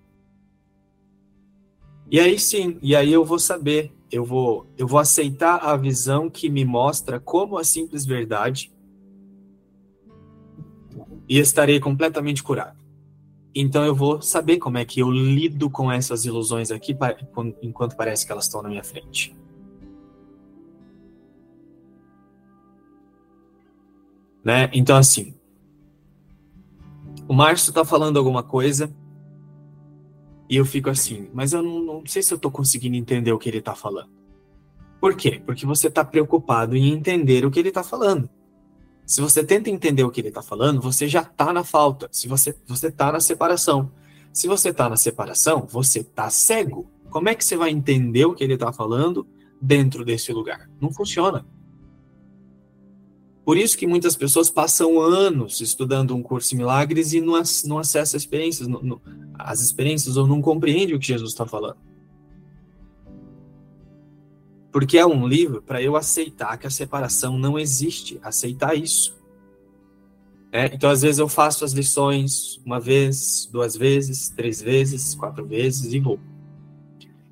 E aí sim, e aí eu vou saber, eu vou, eu vou aceitar a visão que me mostra como a simples verdade e estarei completamente curado. Então eu vou saber como é que eu lido com essas ilusões aqui enquanto parece que elas estão na minha frente. Né? Então assim, o Márcio está falando alguma coisa e eu fico assim, mas eu não, não sei se eu estou conseguindo entender o que ele está falando. Por quê? Porque você está preocupado em entender o que ele está falando. Se você tenta entender o que ele está falando, você já está na falta. Se você você está na separação. Se você está na separação, você está cego. Como é que você vai entender o que ele está falando dentro desse lugar? Não funciona. Por isso que muitas pessoas passam anos estudando um curso em milagres e não, não acessam experiências, não, não, as experiências ou não compreendem o que Jesus está falando. Porque é um livro para eu aceitar que a separação não existe, aceitar isso. É, então, às vezes, eu faço as lições uma vez, duas vezes, três vezes, quatro vezes e vou.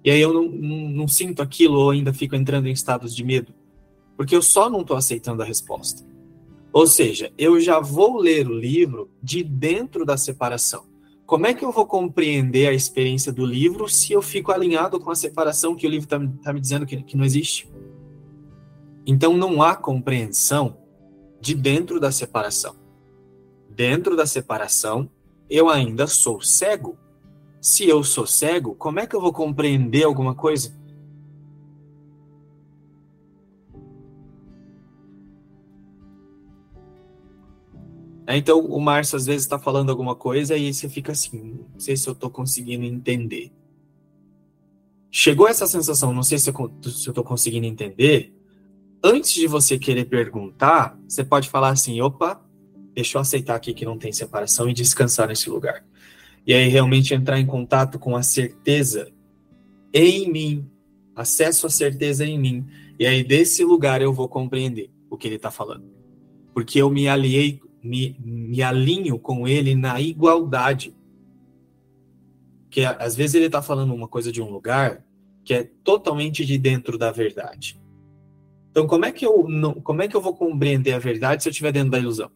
E aí eu não, não, não sinto aquilo ou ainda fico entrando em estados de medo, porque eu só não estou aceitando a resposta. Ou seja, eu já vou ler o livro de dentro da separação. Como é que eu vou compreender a experiência do livro se eu fico alinhado com a separação que o livro está tá me dizendo que, que não existe? Então não há compreensão de dentro da separação. Dentro da separação, eu ainda sou cego. Se eu sou cego, como é que eu vou compreender alguma coisa? Então, o Márcio às vezes está falando alguma coisa e você fica assim, não sei se eu estou conseguindo entender. Chegou essa sensação, não sei se eu estou conseguindo entender. Antes de você querer perguntar, você pode falar assim: opa, deixa eu aceitar aqui que não tem separação e descansar nesse lugar. E aí realmente entrar em contato com a certeza em mim, acesso à certeza em mim. E aí desse lugar eu vou compreender o que ele está falando. Porque eu me aliei me, me alinho com ele na igualdade. Que às vezes ele está falando uma coisa de um lugar que é totalmente de dentro da verdade. Então, como é que eu não, como é que eu vou compreender a verdade se eu estiver dentro da ilusão?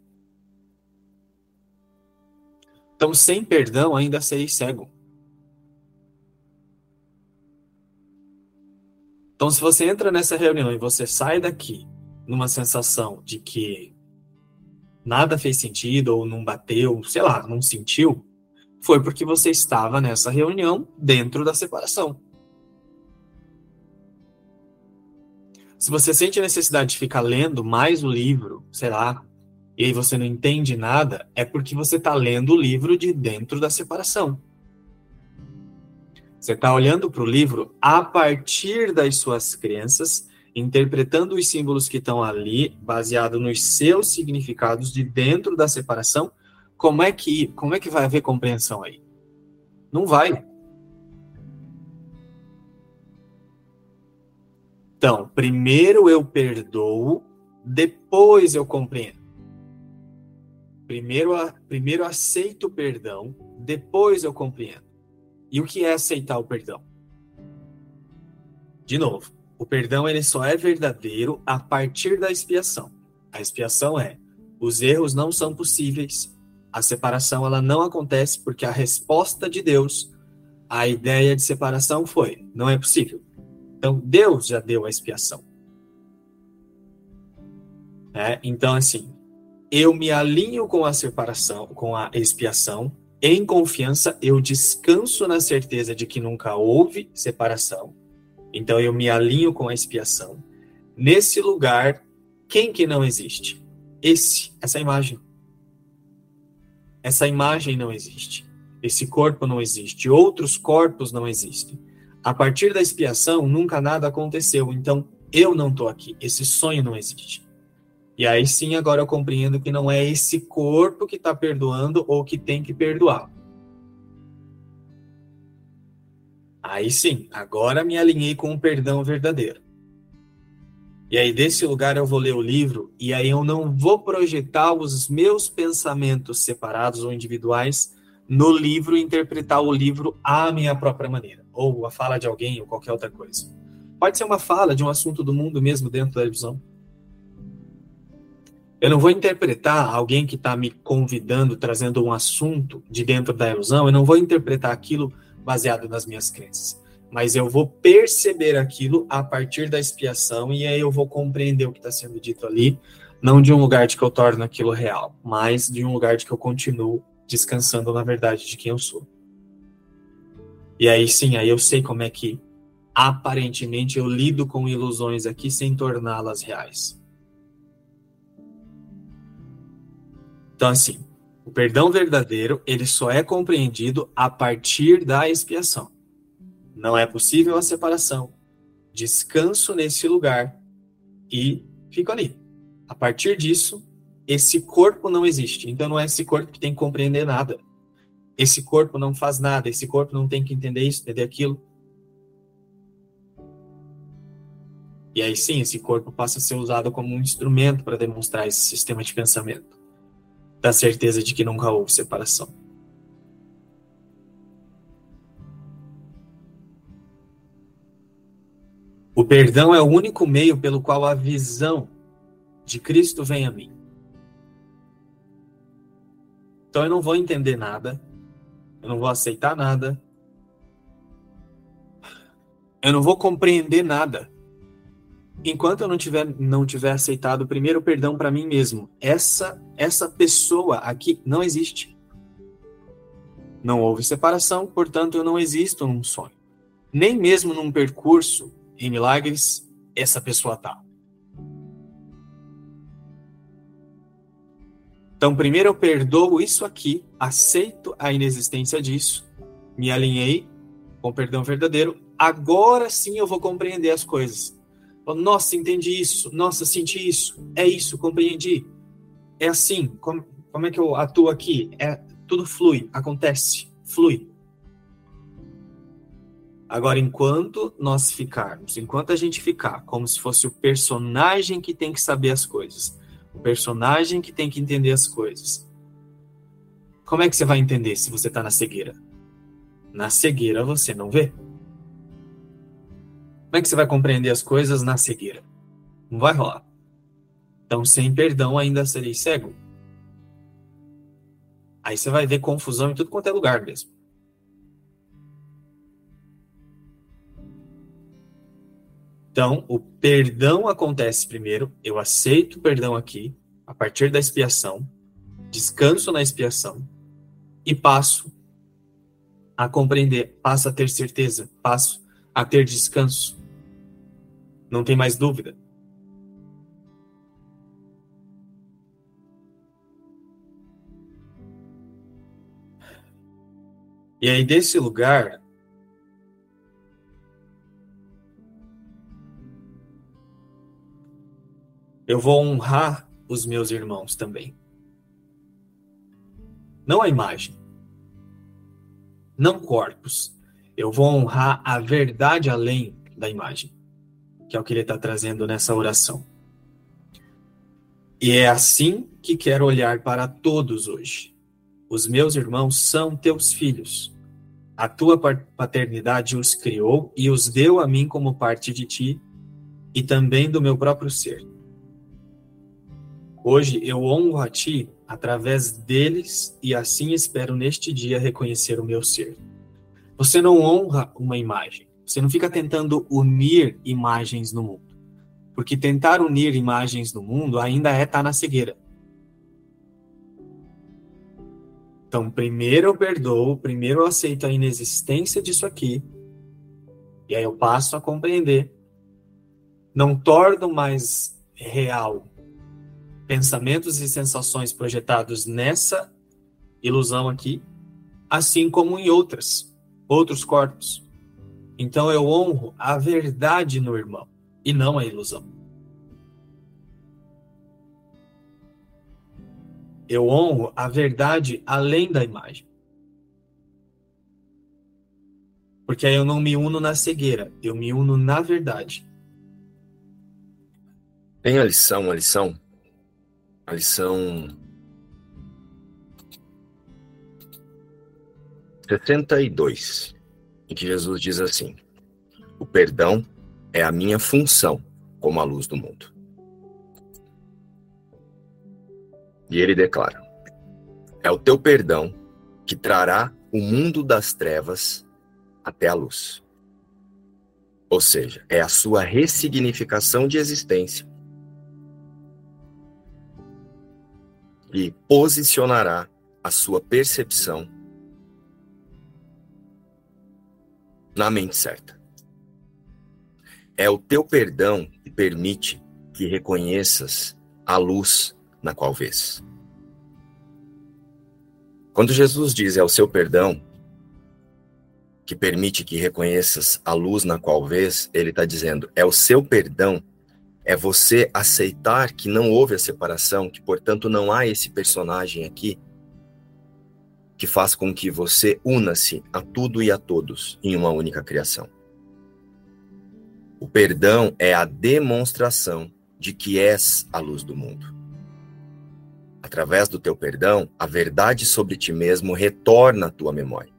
Então, sem perdão, ainda serei cego. Então, se você entra nessa reunião e você sai daqui numa sensação de que nada fez sentido ou não bateu, sei lá, não sentiu, foi porque você estava nessa reunião dentro da separação. Se você sente a necessidade de ficar lendo mais o livro, sei lá, e aí você não entende nada, é porque você está lendo o livro de dentro da separação. Você está olhando para o livro a partir das suas crenças, interpretando os símbolos que estão ali, baseado nos seus significados de dentro da separação. Como é que como é que vai haver compreensão aí? Não vai. Então, primeiro eu perdoo, depois eu compreendo. Primeiro, primeiro aceito o perdão, depois eu compreendo. E o que é aceitar o perdão? De novo, o perdão ele só é verdadeiro a partir da expiação. A expiação é: os erros não são possíveis. A separação ela não acontece porque a resposta de Deus à ideia de separação foi: não é possível. Então Deus já deu a expiação. É, então assim, eu me alinho com a separação, com a expiação, em confiança, eu descanso na certeza de que nunca houve separação. Então eu me alinho com a expiação. Nesse lugar, quem que não existe? Esse, essa imagem. Essa imagem não existe. Esse corpo não existe. Outros corpos não existem. A partir da expiação, nunca nada aconteceu. Então eu não estou aqui. Esse sonho não existe. E aí sim, agora eu compreendo que não é esse corpo que está perdoando ou que tem que perdoar. Aí sim, agora me alinhei com o perdão verdadeiro. E aí, desse lugar, eu vou ler o livro, e aí eu não vou projetar os meus pensamentos separados ou individuais no livro e interpretar o livro à minha própria maneira, ou a fala de alguém, ou qualquer outra coisa. Pode ser uma fala de um assunto do mundo mesmo dentro da ilusão. Eu não vou interpretar alguém que está me convidando, trazendo um assunto de dentro da ilusão, eu não vou interpretar aquilo baseado nas minhas crenças. Mas eu vou perceber aquilo a partir da expiação e aí eu vou compreender o que está sendo dito ali, não de um lugar de que eu torno aquilo real, mas de um lugar de que eu continuo descansando na verdade de quem eu sou. E aí sim, aí eu sei como é que aparentemente eu lido com ilusões aqui sem torná-las reais. Então, assim, perdão verdadeiro, ele só é compreendido a partir da expiação. Não é possível a separação. Descanso nesse lugar e fico ali. A partir disso, esse corpo não existe. Então não é esse corpo que tem que compreender nada. Esse corpo não faz nada, esse corpo não tem que entender isso, entender aquilo. E aí sim, esse corpo passa a ser usado como um instrumento para demonstrar esse sistema de pensamento da certeza de que nunca houve separação. O perdão é o único meio pelo qual a visão de Cristo vem a mim. Então eu não vou entender nada, eu não vou aceitar nada, eu não vou compreender nada enquanto eu não tiver, não tiver aceitado o primeiro perdão para mim mesmo, essa, essa pessoa aqui não existe. Não houve separação, portanto eu não existo num sonho. Nem mesmo num percurso em milagres, essa pessoa tá. Então, primeiro eu perdoo isso aqui, aceito a inexistência disso, me alinhei com o perdão verdadeiro, agora sim eu vou compreender as coisas. Nossa, entendi isso. Nossa, senti isso. É isso, compreendi. É assim. Como, como é que eu atuo aqui? É tudo flui, acontece, flui. Agora, enquanto nós ficarmos, enquanto a gente ficar como se fosse o personagem que tem que saber as coisas, o personagem que tem que entender as coisas, como é que você vai entender se você está na cegueira? Na cegueira você não vê. Como é que você vai compreender as coisas na cegueira? Não vai rolar. Então, sem perdão, ainda serei cego. Aí você vai ver confusão em tudo quanto é lugar mesmo. Então, o perdão acontece primeiro, eu aceito o perdão aqui, a partir da expiação, descanso na expiação e passo a compreender, passo a ter certeza, passo a ter descanso. Não tem mais dúvida. E aí, desse lugar, eu vou honrar os meus irmãos também. Não a imagem, não corpos. Eu vou honrar a verdade além da imagem, que é o que ele está trazendo nessa oração. E é assim que quero olhar para todos hoje. Os meus irmãos são teus filhos. A tua paternidade os criou e os deu a mim como parte de ti e também do meu próprio ser. Hoje eu honro a ti através deles e assim espero neste dia reconhecer o meu ser. Você não honra uma imagem. Você não fica tentando unir imagens no mundo. Porque tentar unir imagens no mundo ainda é estar tá na cegueira. Então, primeiro eu perdoo, primeiro eu aceito a inexistência disso aqui, e aí eu passo a compreender. Não torno mais real pensamentos e sensações projetados nessa ilusão aqui, assim como em outras, outros corpos. Então eu honro a verdade no irmão e não a ilusão. Eu honro a verdade além da imagem. Porque aí eu não me uno na cegueira, eu me uno na verdade. Tem a lição, a lição. A lição 72, em que Jesus diz assim: O perdão é a minha função como a luz do mundo. E ele declara: É o teu perdão que trará o mundo das trevas até a luz. Ou seja, é a sua ressignificação de existência e posicionará a sua percepção na mente certa. É o teu perdão que permite que reconheças a luz na qual vês. Quando Jesus diz é o seu perdão que permite que reconheças a luz na qual vês, ele está dizendo é o seu perdão, é você aceitar que não houve a separação, que portanto não há esse personagem aqui que faz com que você una-se a tudo e a todos em uma única criação. O perdão é a demonstração de que és a luz do mundo. Através do teu perdão, a verdade sobre ti mesmo retorna à tua memória.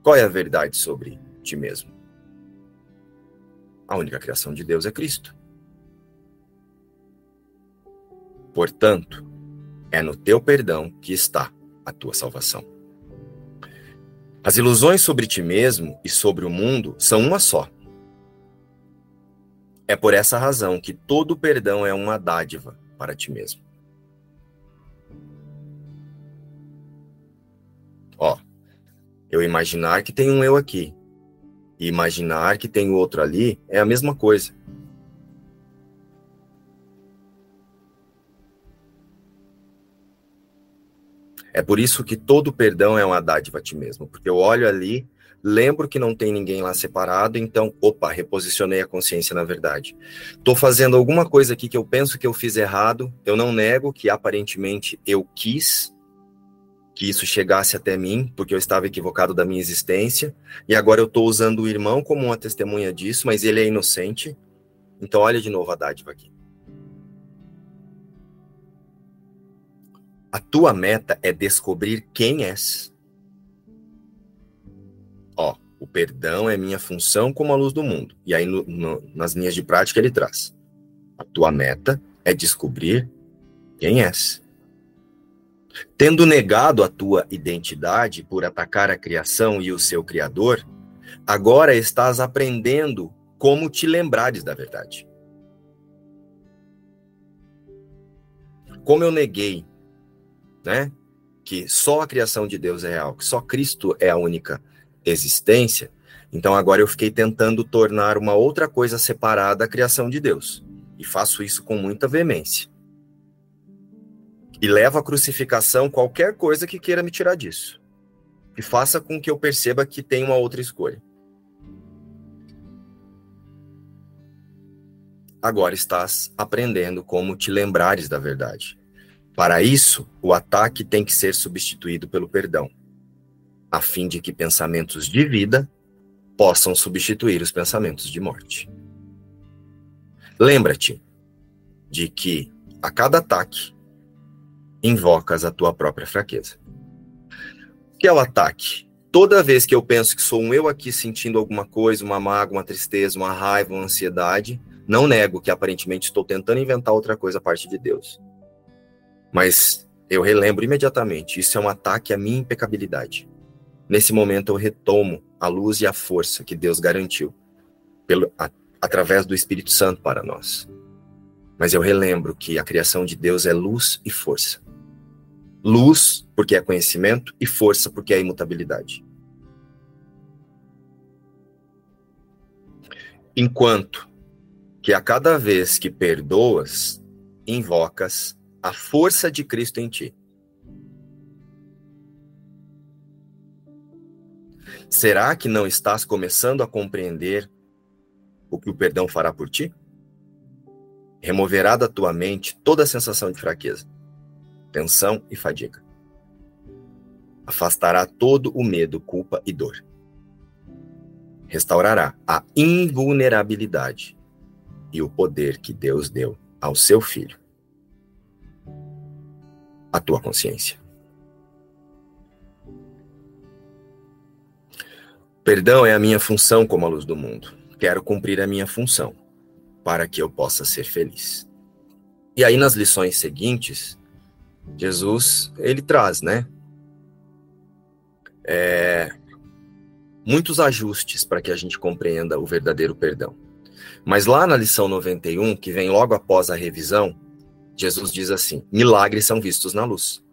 Qual é a verdade sobre ti mesmo? A única criação de Deus é Cristo. Portanto, é no teu perdão que está a tua salvação. As ilusões sobre ti mesmo e sobre o mundo são uma só. É por essa razão que todo perdão é uma dádiva para ti mesmo. Eu imaginar que tem um eu aqui e imaginar que tem outro ali é a mesma coisa. É por isso que todo perdão é uma dádiva a ti mesmo, porque eu olho ali, lembro que não tem ninguém lá separado, então, opa, reposicionei a consciência na verdade. Estou fazendo alguma coisa aqui que eu penso que eu fiz errado, eu não nego que aparentemente eu quis, que isso chegasse até mim, porque eu estava equivocado da minha existência, e agora eu estou usando o irmão como uma testemunha disso, mas ele é inocente. Então, olha de novo a dádiva aqui. A tua meta é descobrir quem és. Ó, o perdão é minha função como a luz do mundo. E aí, no, no, nas linhas de prática, ele traz: a tua meta é descobrir quem és. Tendo negado a tua identidade por atacar a criação e o seu Criador, agora estás aprendendo como te lembrares da verdade. Como eu neguei, né, que só a criação de Deus é real, que só Cristo é a única existência, então agora eu fiquei tentando tornar uma outra coisa separada a criação de Deus. E faço isso com muita veemência e levo à crucificação qualquer coisa que queira me tirar disso. E faça com que eu perceba que tem uma outra escolha. agora estás aprendendo como te lembrares da verdade. Para isso, o ataque tem que ser substituído pelo perdão, a fim de que pensamentos de vida possam substituir os pensamentos de morte. Lembra-te de que a cada ataque invocas a tua própria fraqueza. O que é o ataque? Toda vez que eu penso que sou um eu aqui sentindo alguma coisa, uma mágoa, uma tristeza, uma raiva, uma ansiedade, não nego que aparentemente estou tentando inventar outra coisa a parte de Deus. Mas eu relembro imediatamente, isso é um ataque à minha impecabilidade. Nesse momento eu retomo a luz e a força que Deus garantiu pelo, a, através do Espírito Santo para nós. Mas eu relembro que a criação de Deus é luz e força. Luz, porque é conhecimento, e força, porque é imutabilidade. Enquanto que a cada vez que perdoas, invocas a força de Cristo em ti. Será que não estás começando a compreender o que o perdão fará por ti? Removerá da tua mente toda a sensação de fraqueza tensão e fadiga. Afastará todo o medo, culpa e dor. Restaurará a invulnerabilidade e o poder que Deus deu ao seu filho. A tua consciência. Perdão é a minha função como a luz do mundo. Quero cumprir a minha função para que eu possa ser feliz. E aí, nas lições seguintes, Jesus, ele traz, né? É, muitos ajustes para que a gente compreenda o verdadeiro perdão. Mas lá na lição 91, que vem logo após a revisão, Jesus diz assim: milagres são vistos na luz.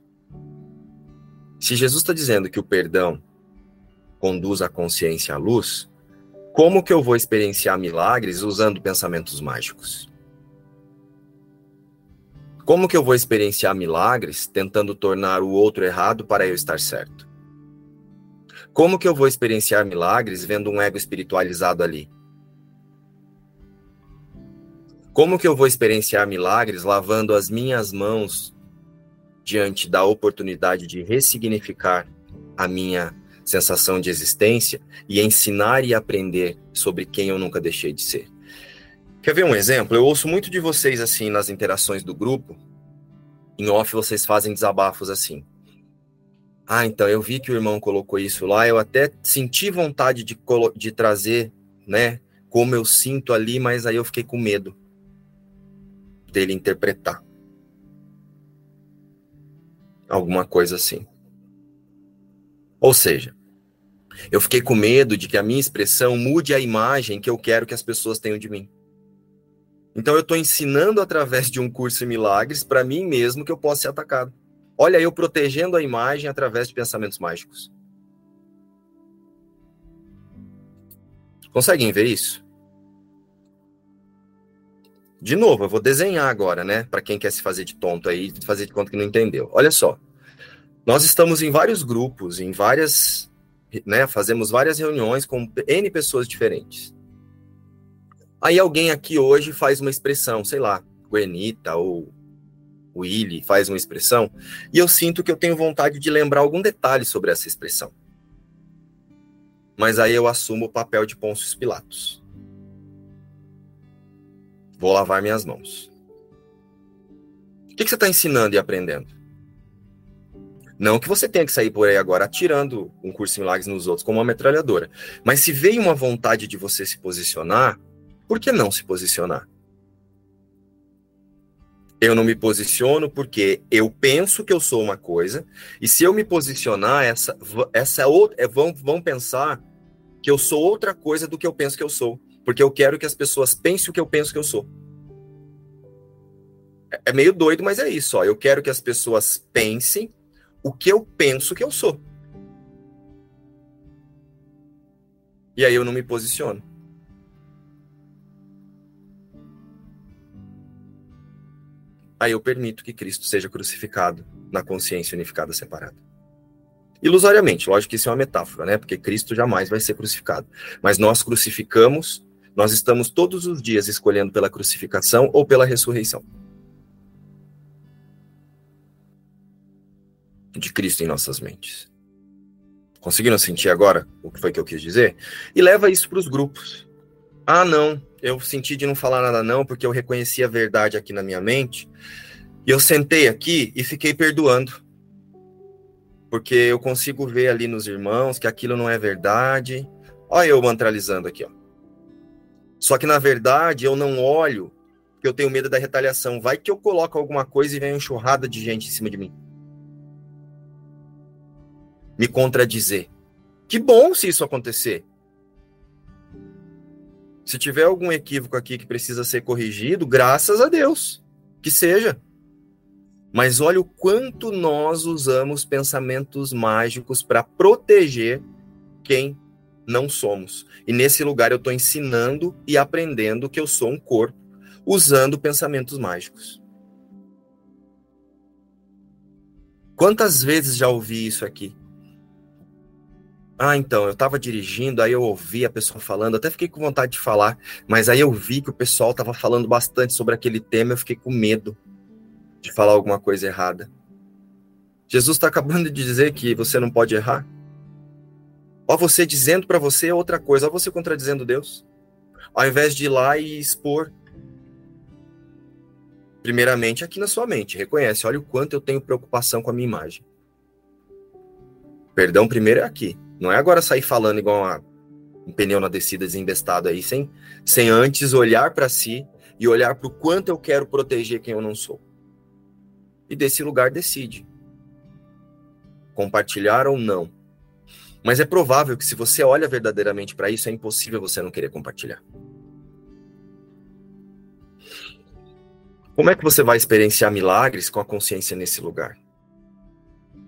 Se Jesus está dizendo que o perdão conduz a consciência à luz, como que eu vou experienciar milagres usando pensamentos mágicos? Como que eu vou experienciar milagres tentando tornar o outro errado para eu estar certo? Como que eu vou experienciar milagres vendo um ego espiritualizado ali? Como que eu vou experienciar milagres lavando as minhas mãos diante da oportunidade de ressignificar a minha sensação de existência e ensinar e aprender sobre quem eu nunca deixei de ser? Quer ver um exemplo? Eu ouço muito de vocês assim nas interações do grupo. Em off vocês fazem desabafos assim. Ah, então eu vi que o irmão colocou isso lá, eu até senti vontade de, de trazer, né, como eu sinto ali, mas aí eu fiquei com medo dele interpretar. Alguma coisa assim. Ou seja, eu fiquei com medo de que a minha expressão mude a imagem que eu quero que as pessoas tenham de mim. Então eu estou ensinando através de um curso em milagres para mim mesmo que eu posso ser atacado. Olha, eu protegendo a imagem através de pensamentos mágicos. Conseguem ver isso? De novo, eu vou desenhar agora, né? Para quem quer se fazer de tonto aí, fazer de conta que não entendeu. Olha só. Nós estamos em vários grupos, em várias, né, fazemos várias reuniões com N pessoas diferentes. Aí alguém aqui hoje faz uma expressão, sei lá, Guenita ou Willy faz uma expressão, e eu sinto que eu tenho vontade de lembrar algum detalhe sobre essa expressão. Mas aí eu assumo o papel de Pôncio Pilatos. Vou lavar minhas mãos. O que, você está ensinando e aprendendo? Não que você tenha que sair por aí agora atirando um curso em milagres nos outros como uma metralhadora. Mas se veio uma vontade de você se posicionar, por que não se posicionar? Eu não me posiciono porque eu penso que eu sou uma coisa, e se eu me posicionar, essa, essa outra, é, vão, vão pensar que eu sou outra coisa do que eu penso que eu sou, porque eu quero que as pessoas pensem o que eu penso que eu sou. É, é meio doido, mas é isso. Ó. Eu quero que as pessoas pensem o que eu penso que eu sou. E aí eu não me posiciono. Aí eu permito que Cristo seja crucificado na consciência unificada separada. Ilusoriamente, lógico que isso é uma metáfora, né? Porque Cristo jamais vai ser crucificado. Mas nós crucificamos Nós estamos todos os dias escolhendo pela crucificação ou pela ressurreição de Cristo em nossas mentes. Conseguiram sentir agora o que foi que eu quis dizer? E leva isso para os grupos. Ah, não, eu senti de não falar nada não, porque eu reconheci a verdade aqui na minha mente. E eu sentei aqui e fiquei perdoando. Porque eu consigo ver ali nos irmãos que aquilo não é verdade. Olha eu mantralizando aqui, ó. Só que na verdade eu não olho, porque eu tenho medo da retaliação. Vai que eu coloco alguma coisa e vem uma enxurrada de gente em cima de mim. Me contradizer. Que bom se isso acontecer. Se tiver algum equívoco aqui que precisa ser corrigido, graças a Deus, que seja. Mas olha o quanto nós usamos pensamentos mágicos para proteger quem não somos. E nesse lugar eu estou ensinando e aprendendo que eu sou um corpo usando pensamentos mágicos. Quantas vezes já ouvi isso aqui? Ah, então, eu estava dirigindo, aí eu ouvi a pessoa falando, até fiquei com vontade de falar, mas aí eu vi que o pessoal estava falando bastante sobre aquele tema, eu fiquei com medo de falar alguma coisa errada. Jesus está acabando de dizer que você não pode errar. Ó, você dizendo para você outra coisa, ó, você contradizendo Deus. Ao invés de ir lá e expor. Primeiramente, aqui na sua mente, reconhece, olha o quanto eu tenho preocupação com a minha imagem. Perdão primeiro é aqui. Não é agora sair falando igual uma, um pneu na descida desembestado aí, sem, sem antes olhar para si e olhar para o quanto eu quero proteger quem eu não sou. E desse lugar decide. Compartilhar ou não. Mas é provável que se você olha verdadeiramente para isso, é impossível você não querer compartilhar. Como é que você vai experienciar milagres com a consciência nesse lugar?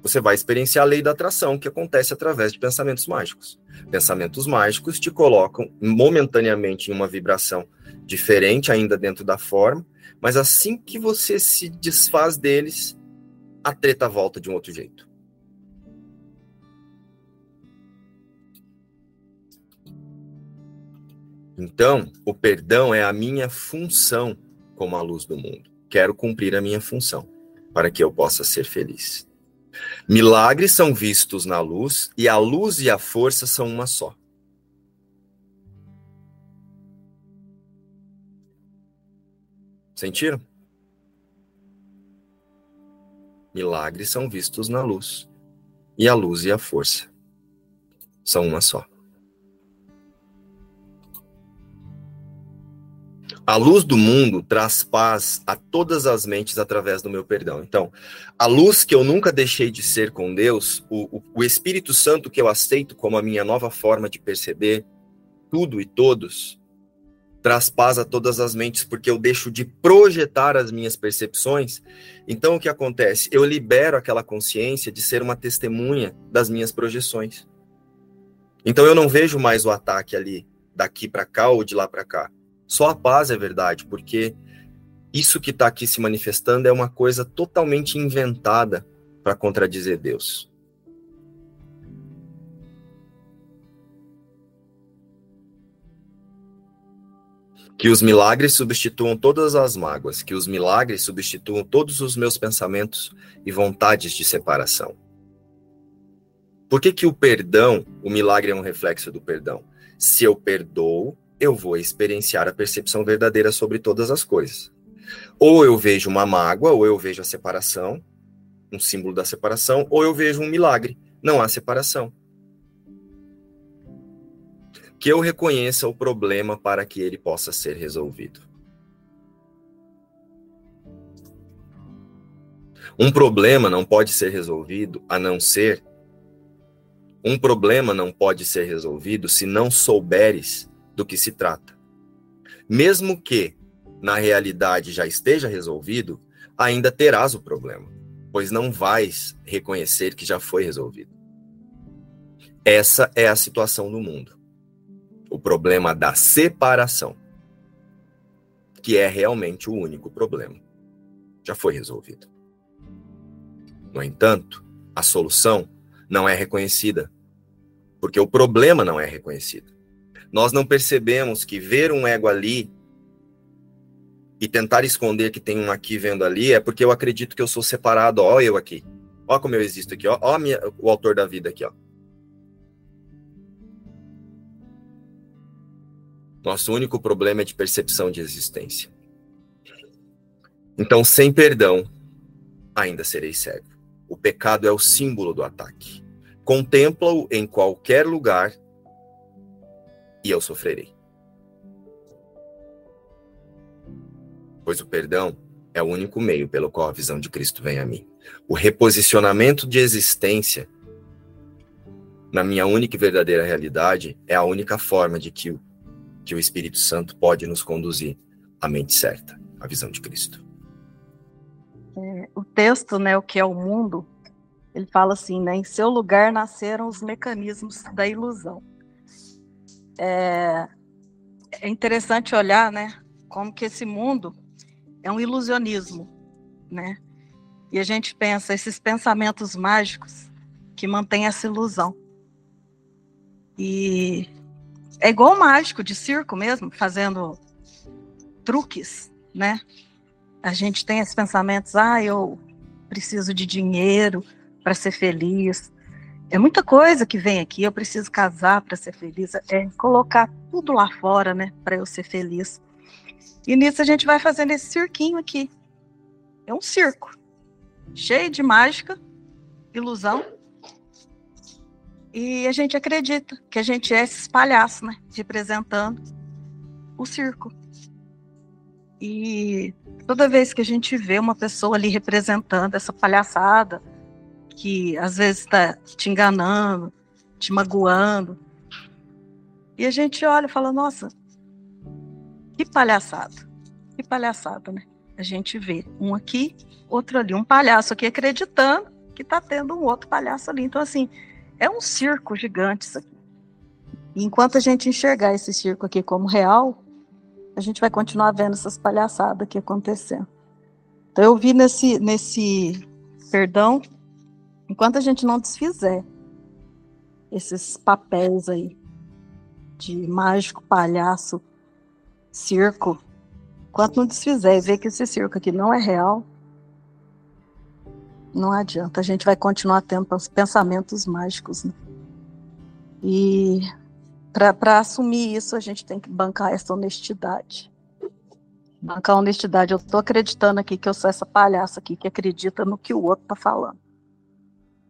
Você vai experienciar a lei da atração, que acontece através de pensamentos mágicos. Pensamentos mágicos te colocam momentaneamente em uma vibração diferente, ainda dentro da forma, mas assim que você se desfaz deles, a treta volta de um outro jeito. Então, o perdão é a minha função como a luz do mundo. Quero cumprir a minha função para que eu possa ser feliz. Milagres são vistos na luz e a luz e a força são uma só. Sentiram? Milagres são vistos na luz e a luz e a força são uma só. A luz do mundo traz paz a todas as mentes através do meu perdão. Então, a luz que eu nunca deixei de ser com Deus, o, o, Espírito Santo que eu aceito como a minha nova forma de perceber tudo e todos, traz paz a todas as mentes, porque eu deixo de projetar as minhas percepções. Então, o que acontece? Eu libero aquela consciência de ser uma testemunha das minhas projeções. Então, eu não vejo mais o ataque ali, daqui para cá ou de lá para cá só a paz é verdade, porque isso que está aqui se manifestando é uma coisa totalmente inventada para contradizer Deus. Que os milagres substituam todas as mágoas, que os milagres substituam todos os meus pensamentos e vontades de separação. Por que, que o perdão, o milagre é um reflexo do perdão? Se eu perdoo, eu vou experienciar a percepção verdadeira sobre todas as coisas. Ou eu vejo uma mágoa, ou eu vejo a separação, um símbolo da separação, ou eu vejo um milagre. Não há separação. Que eu reconheça o problema para que ele possa ser resolvido. Um problema não pode ser resolvido a não ser. Um problema não pode ser resolvido se não souberes do que se trata. Mesmo que na realidade já esteja resolvido, ainda terás o problema, pois não vais reconhecer que já foi resolvido. Essa é a situação do mundo. O problema da separação, que é realmente o único problema, já foi resolvido. No entanto, a solução não é reconhecida, porque o problema não é reconhecido. Nós não percebemos que ver um ego ali e tentar esconder que tem um aqui vendo ali é porque eu acredito que eu sou separado, ó, eu aqui. Ó como eu existo aqui, ó, ó minha, o autor da vida aqui, ó. Nosso único problema é de percepção de existência. Então, sem perdão, ainda serei cego. O pecado é o símbolo do ataque. Contempla-o em qualquer lugar e eu sofrerei. Pois o perdão é o único meio pelo qual a visão de Cristo vem a mim. O reposicionamento de existência na minha única e verdadeira realidade é a única forma de que o, que o Espírito Santo pode nos conduzir à mente certa, à visão de Cristo. É, o texto, né, o que é o mundo, ele fala assim, né, em seu lugar nasceram os mecanismos da ilusão. É, é interessante olhar, né, como que esse mundo é um ilusionismo, né? E a gente pensa esses pensamentos mágicos que mantêm essa ilusão. E é igual o mágico de circo mesmo, fazendo truques, né? A gente tem esses pensamentos, ah, eu preciso de dinheiro para ser feliz. É muita coisa que vem aqui, eu preciso casar para ser feliz, é colocar tudo lá fora, né, para eu ser feliz. E nisso a gente vai fazendo esse cirquinho aqui. É um circo, cheio de mágica, ilusão. E a gente acredita que a gente é esses palhaços, né, representando o circo. E toda vez que a gente vê uma pessoa ali representando essa palhaçada, que às vezes está te enganando, te magoando, e a gente olha e fala: nossa, que palhaçada, que palhaçada, né? A gente vê um aqui, outro ali, um palhaço aqui acreditando que está tendo um outro palhaço ali. Então, assim, é um circo gigante isso aqui. E enquanto a gente enxergar esse circo aqui como real, a gente vai continuar vendo essas palhaçadas aqui acontecendo. Então eu vi nesse, nesse perdão, enquanto a gente não desfizer esses papéis aí de mágico, palhaço, circo, enquanto não desfizer e ver que esse circo aqui não é real, não adianta, a gente vai continuar tendo pensamentos mágicos. Né? E para assumir isso, a gente tem que bancar essa honestidade. Bancar a honestidade. Eu estou acreditando aqui que eu sou essa palhaça aqui que acredita no que o outro está falando.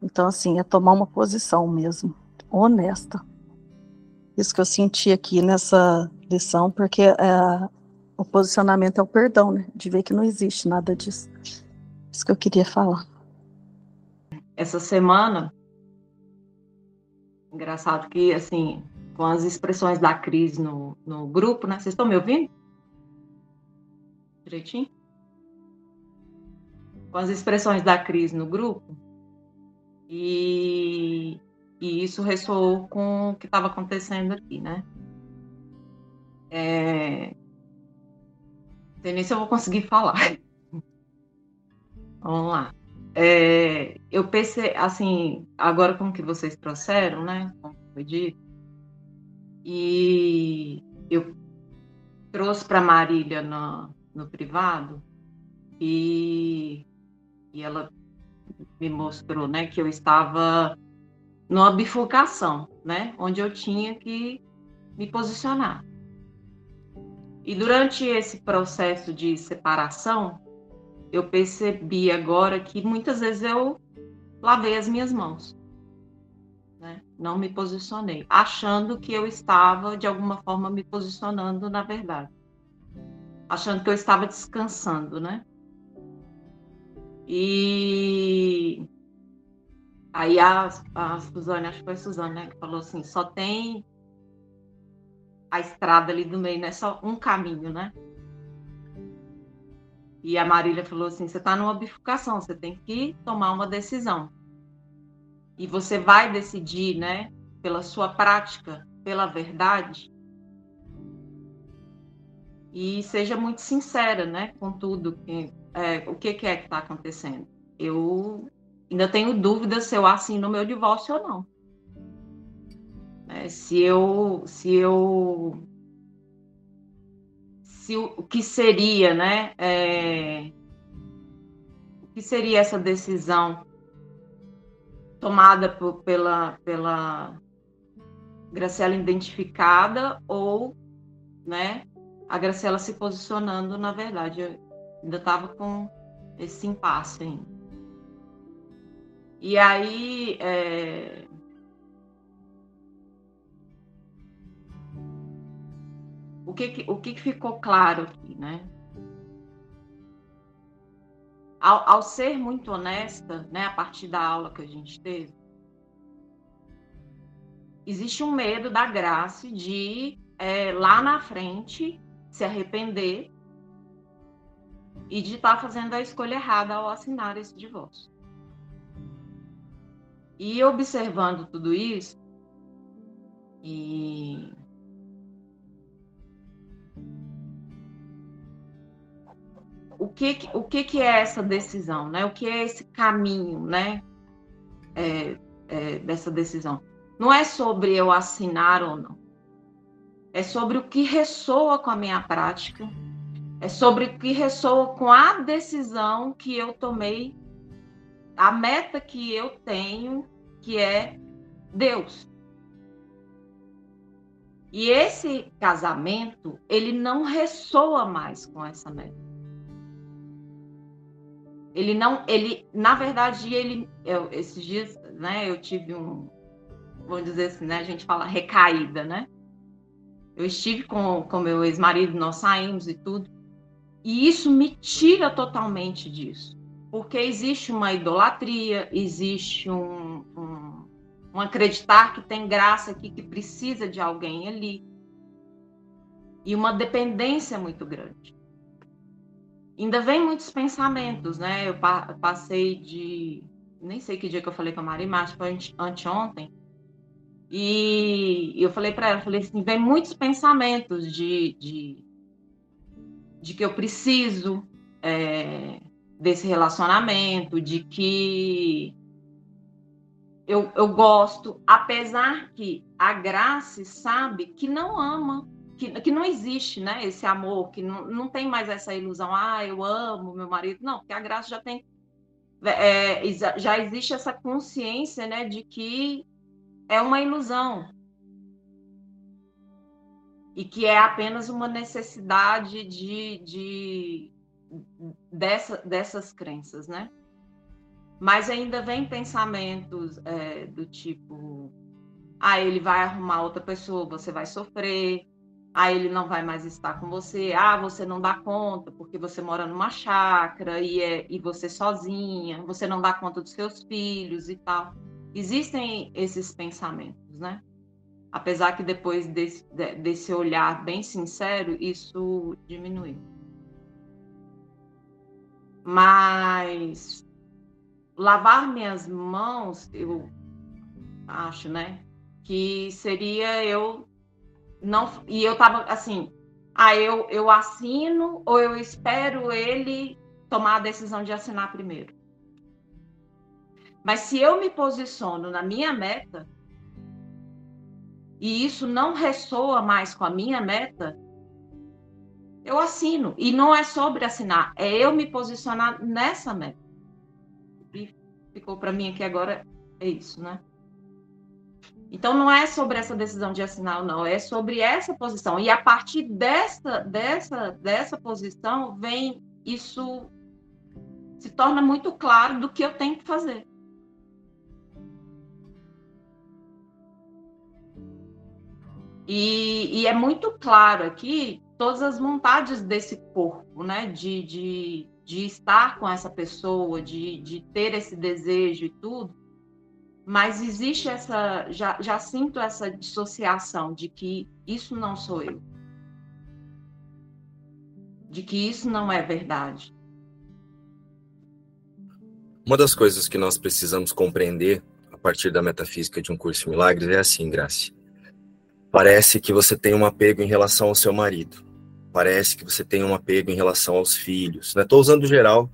Então, assim, é tomar uma posição mesmo, honesta. Isso que eu senti aqui nessa lição, porque é, o posicionamento é o perdão, né? De ver que não existe nada disso. Isso que eu queria falar. Essa semana, engraçado que, assim, com as expressões da Cris no, no grupo, né? Vocês estão me ouvindo? Direitinho? Com as expressões da Cris no grupo. E, e isso ressoou com o que estava acontecendo aqui, né? É, não sei nem se eu vou conseguir falar. Vamos lá. É, eu pensei, assim, agora com o que vocês trouxeram, né? Como foi dito, e eu trouxe para Marília no, no privado e, e ela me mostrou né, que eu estava numa bifurcação, né, onde eu tinha que me posicionar. E durante esse processo de separação, eu percebi agora que muitas vezes eu lavei as minhas mãos né? Não me posicionei, achando que eu estava de alguma forma me posicionando na verdade, achando que eu estava descansando, né? E aí a, a Suzane, acho que foi a Suzane, né, que falou assim, só tem a estrada ali do meio, não é só um caminho, né? E a Marília falou assim, você está numa bifurcação, você tem que tomar uma decisão e você vai decidir, né, pela sua prática, pela verdade, e seja muito sincera, né, com tudo que é, o que, que é que está acontecendo. Eu ainda tenho dúvida se eu assino meu divórcio ou não. Né? Se eu, se eu, se o, o que seria, né? É, o que seria essa decisão tomada por, pela, pela Graciela identificada ou, né? A Graciela se posicionando, na verdade, ainda estava com esse impasse ainda. E aí, é... o, que, que, o que, que ficou claro aqui, né? Ao, ao, ser muito honesta, né, a partir da aula que a gente teve, existe um medo da Graça de, é, lá na frente, se arrepender e de estar tá fazendo a escolha errada ao assinar esse divórcio. E observando tudo isso, e o que, o que, que é essa decisão, né? O que é esse caminho, né? É, é, dessa decisão. Não é sobre eu assinar ou não. É sobre o que ressoa com a minha prática. É sobre o que ressoa com a decisão que eu tomei a meta que eu tenho, que é Deus. E esse casamento, ele não ressoa mais com essa meta. Ele não, ele, na verdade, ele, eu, esses dias, né, eu tive um, vamos dizer assim, né, a gente fala recaída, né? Eu estive com, com meu ex-marido, nós saímos e tudo, e isso me tira totalmente disso porque existe uma idolatria, existe um, um, um acreditar que tem graça aqui, que precisa de alguém ali, e uma dependência muito grande. Ainda vem muitos pensamentos, né? Eu passei de. Nem sei que dia que eu falei com a Maria, mas foi anteontem. E eu falei para ela, falei assim, vem muitos pensamentos de, de, de que eu preciso é, desse relacionamento, de que eu, eu gosto, apesar que a Grace sabe que não ama, que, que não existe né, esse amor, que não, não tem mais essa ilusão, ah, eu amo meu marido. Não, porque a Grace já tem. É, já existe essa consciência né, de que é uma ilusão. E que é apenas uma necessidade de, de dessa, dessas crenças, né? Mas ainda vem pensamentos é, do tipo: ah, ele vai arrumar outra pessoa, você vai sofrer, ah, ele não vai mais estar com você, ah, você não dá conta porque você mora numa chácara e, é, e você sozinha, você não dá conta dos seus filhos e tal. Existem esses pensamentos, né? Apesar que depois desse, desse olhar bem sincero, isso diminuiu. Mas lavar minhas mãos, eu acho, né? Que seria eu não. E eu tava assim, ah, eu, eu assino ou eu espero ele tomar a decisão de assinar primeiro. Mas se eu me posiciono na minha meta e isso não ressoa mais com a minha meta, eu assino. E não é sobre assinar, é eu me posicionar nessa meta. E ficou para mim aqui agora é isso, né? Então não é sobre essa decisão de assinar ou não, é sobre essa posição. E a partir dessa dessa dessa posição vem isso se torna muito claro do que eu tenho que fazer. E, e, é muito claro aqui todas as vontades desse corpo, né? De, de, de estar com essa pessoa, de, de ter esse desejo e tudo. Mas existe essa. Já, já sinto essa dissociação de que isso não sou eu. De que isso não é verdade. Uma das coisas que nós precisamos compreender a partir da metafísica de um curso de milagres é assim, Grace. Parece que você tem um apego em relação ao seu marido parece que você tem um apego em relação aos filhos. Estou né? usando geral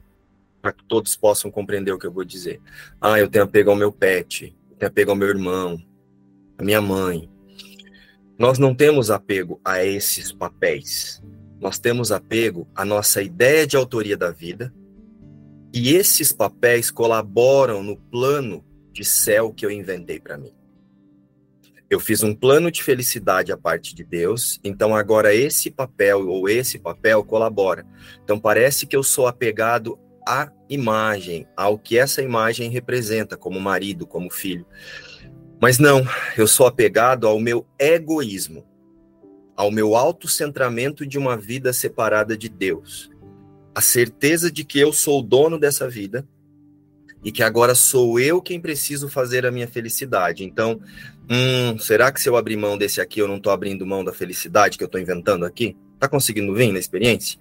para que todos possam compreender o que eu vou dizer. Ah, eu tenho apego ao meu pet, eu tenho apego ao meu irmão, à minha mãe. Nós não temos apego a esses papéis. Nós temos apego à nossa ideia de autoria da vida. E esses papéis colaboram no plano de céu que eu inventei para mim. Eu fiz um plano de felicidade a parte de Deus, então agora esse papel ou esse papel colabora. Então parece que eu sou apegado à imagem, ao que essa imagem representa, como marido, como filho. Mas não, eu sou apegado ao meu egoísmo, ao meu autocentramento de uma vida separada de Deus. A certeza de que eu sou o dono dessa vida e que agora sou eu quem preciso fazer a minha felicidade. Então, hum, será que se eu abrir mão desse aqui, eu não estou abrindo mão da felicidade que eu estou inventando aqui? Tá conseguindo vir na experiência?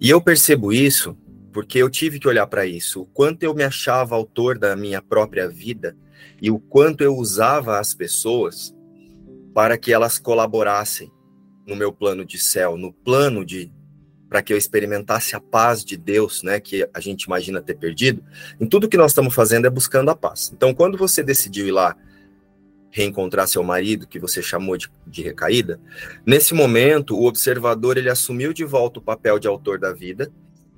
E eu percebo isso porque eu tive que olhar para isso, o quanto eu me achava autor da minha própria vida e o quanto eu usava as pessoas para que elas colaborassem no meu plano de céu, no plano de para que eu experimentasse a paz de Deus, né, que a gente imagina ter perdido. Em tudo que nós estamos fazendo é buscando a paz. Então, quando você decidiu ir lá reencontrar seu marido, que você chamou de, de recaída, nesse momento o observador ele assumiu de volta o papel de autor da vida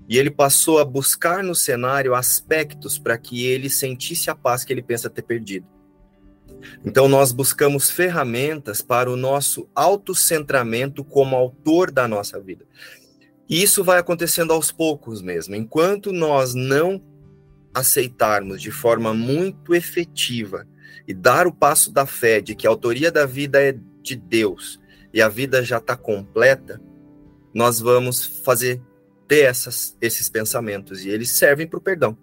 e ele passou a buscar no cenário aspectos para que ele sentisse a paz que ele pensa ter perdido. Então, nós buscamos ferramentas para o nosso autocentramento como autor da nossa vida. E isso vai acontecendo aos poucos mesmo. Enquanto nós não aceitarmos de forma muito efetiva e dar o passo da fé de que a autoria da vida é de Deus e a vida já está completa, nós vamos fazer ter essas, esses pensamentos e eles servem para o perdão.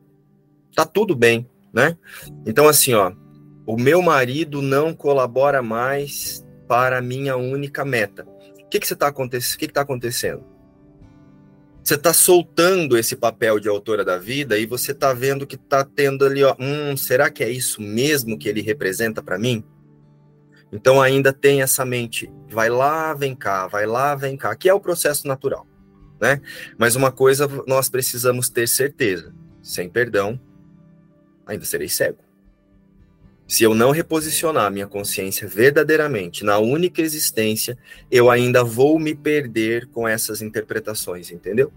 Tá tudo bem, né? Então, assim, ó, o meu marido não colabora mais para a minha única meta. O que que está acontecendo? O que está acontecendo? Você está soltando esse papel de autora da vida e você está vendo que está tendo ali, ó, hum, será que é isso mesmo que ele representa para mim? Então ainda tem essa mente, vai lá, vem cá, vai lá, vem cá, que é o processo natural né? Mas uma coisa nós precisamos ter certeza: sem perdão, ainda serei cego. Se eu não reposicionar minha consciência verdadeiramente na única existência, eu ainda vou me perder com essas interpretações, entendeu?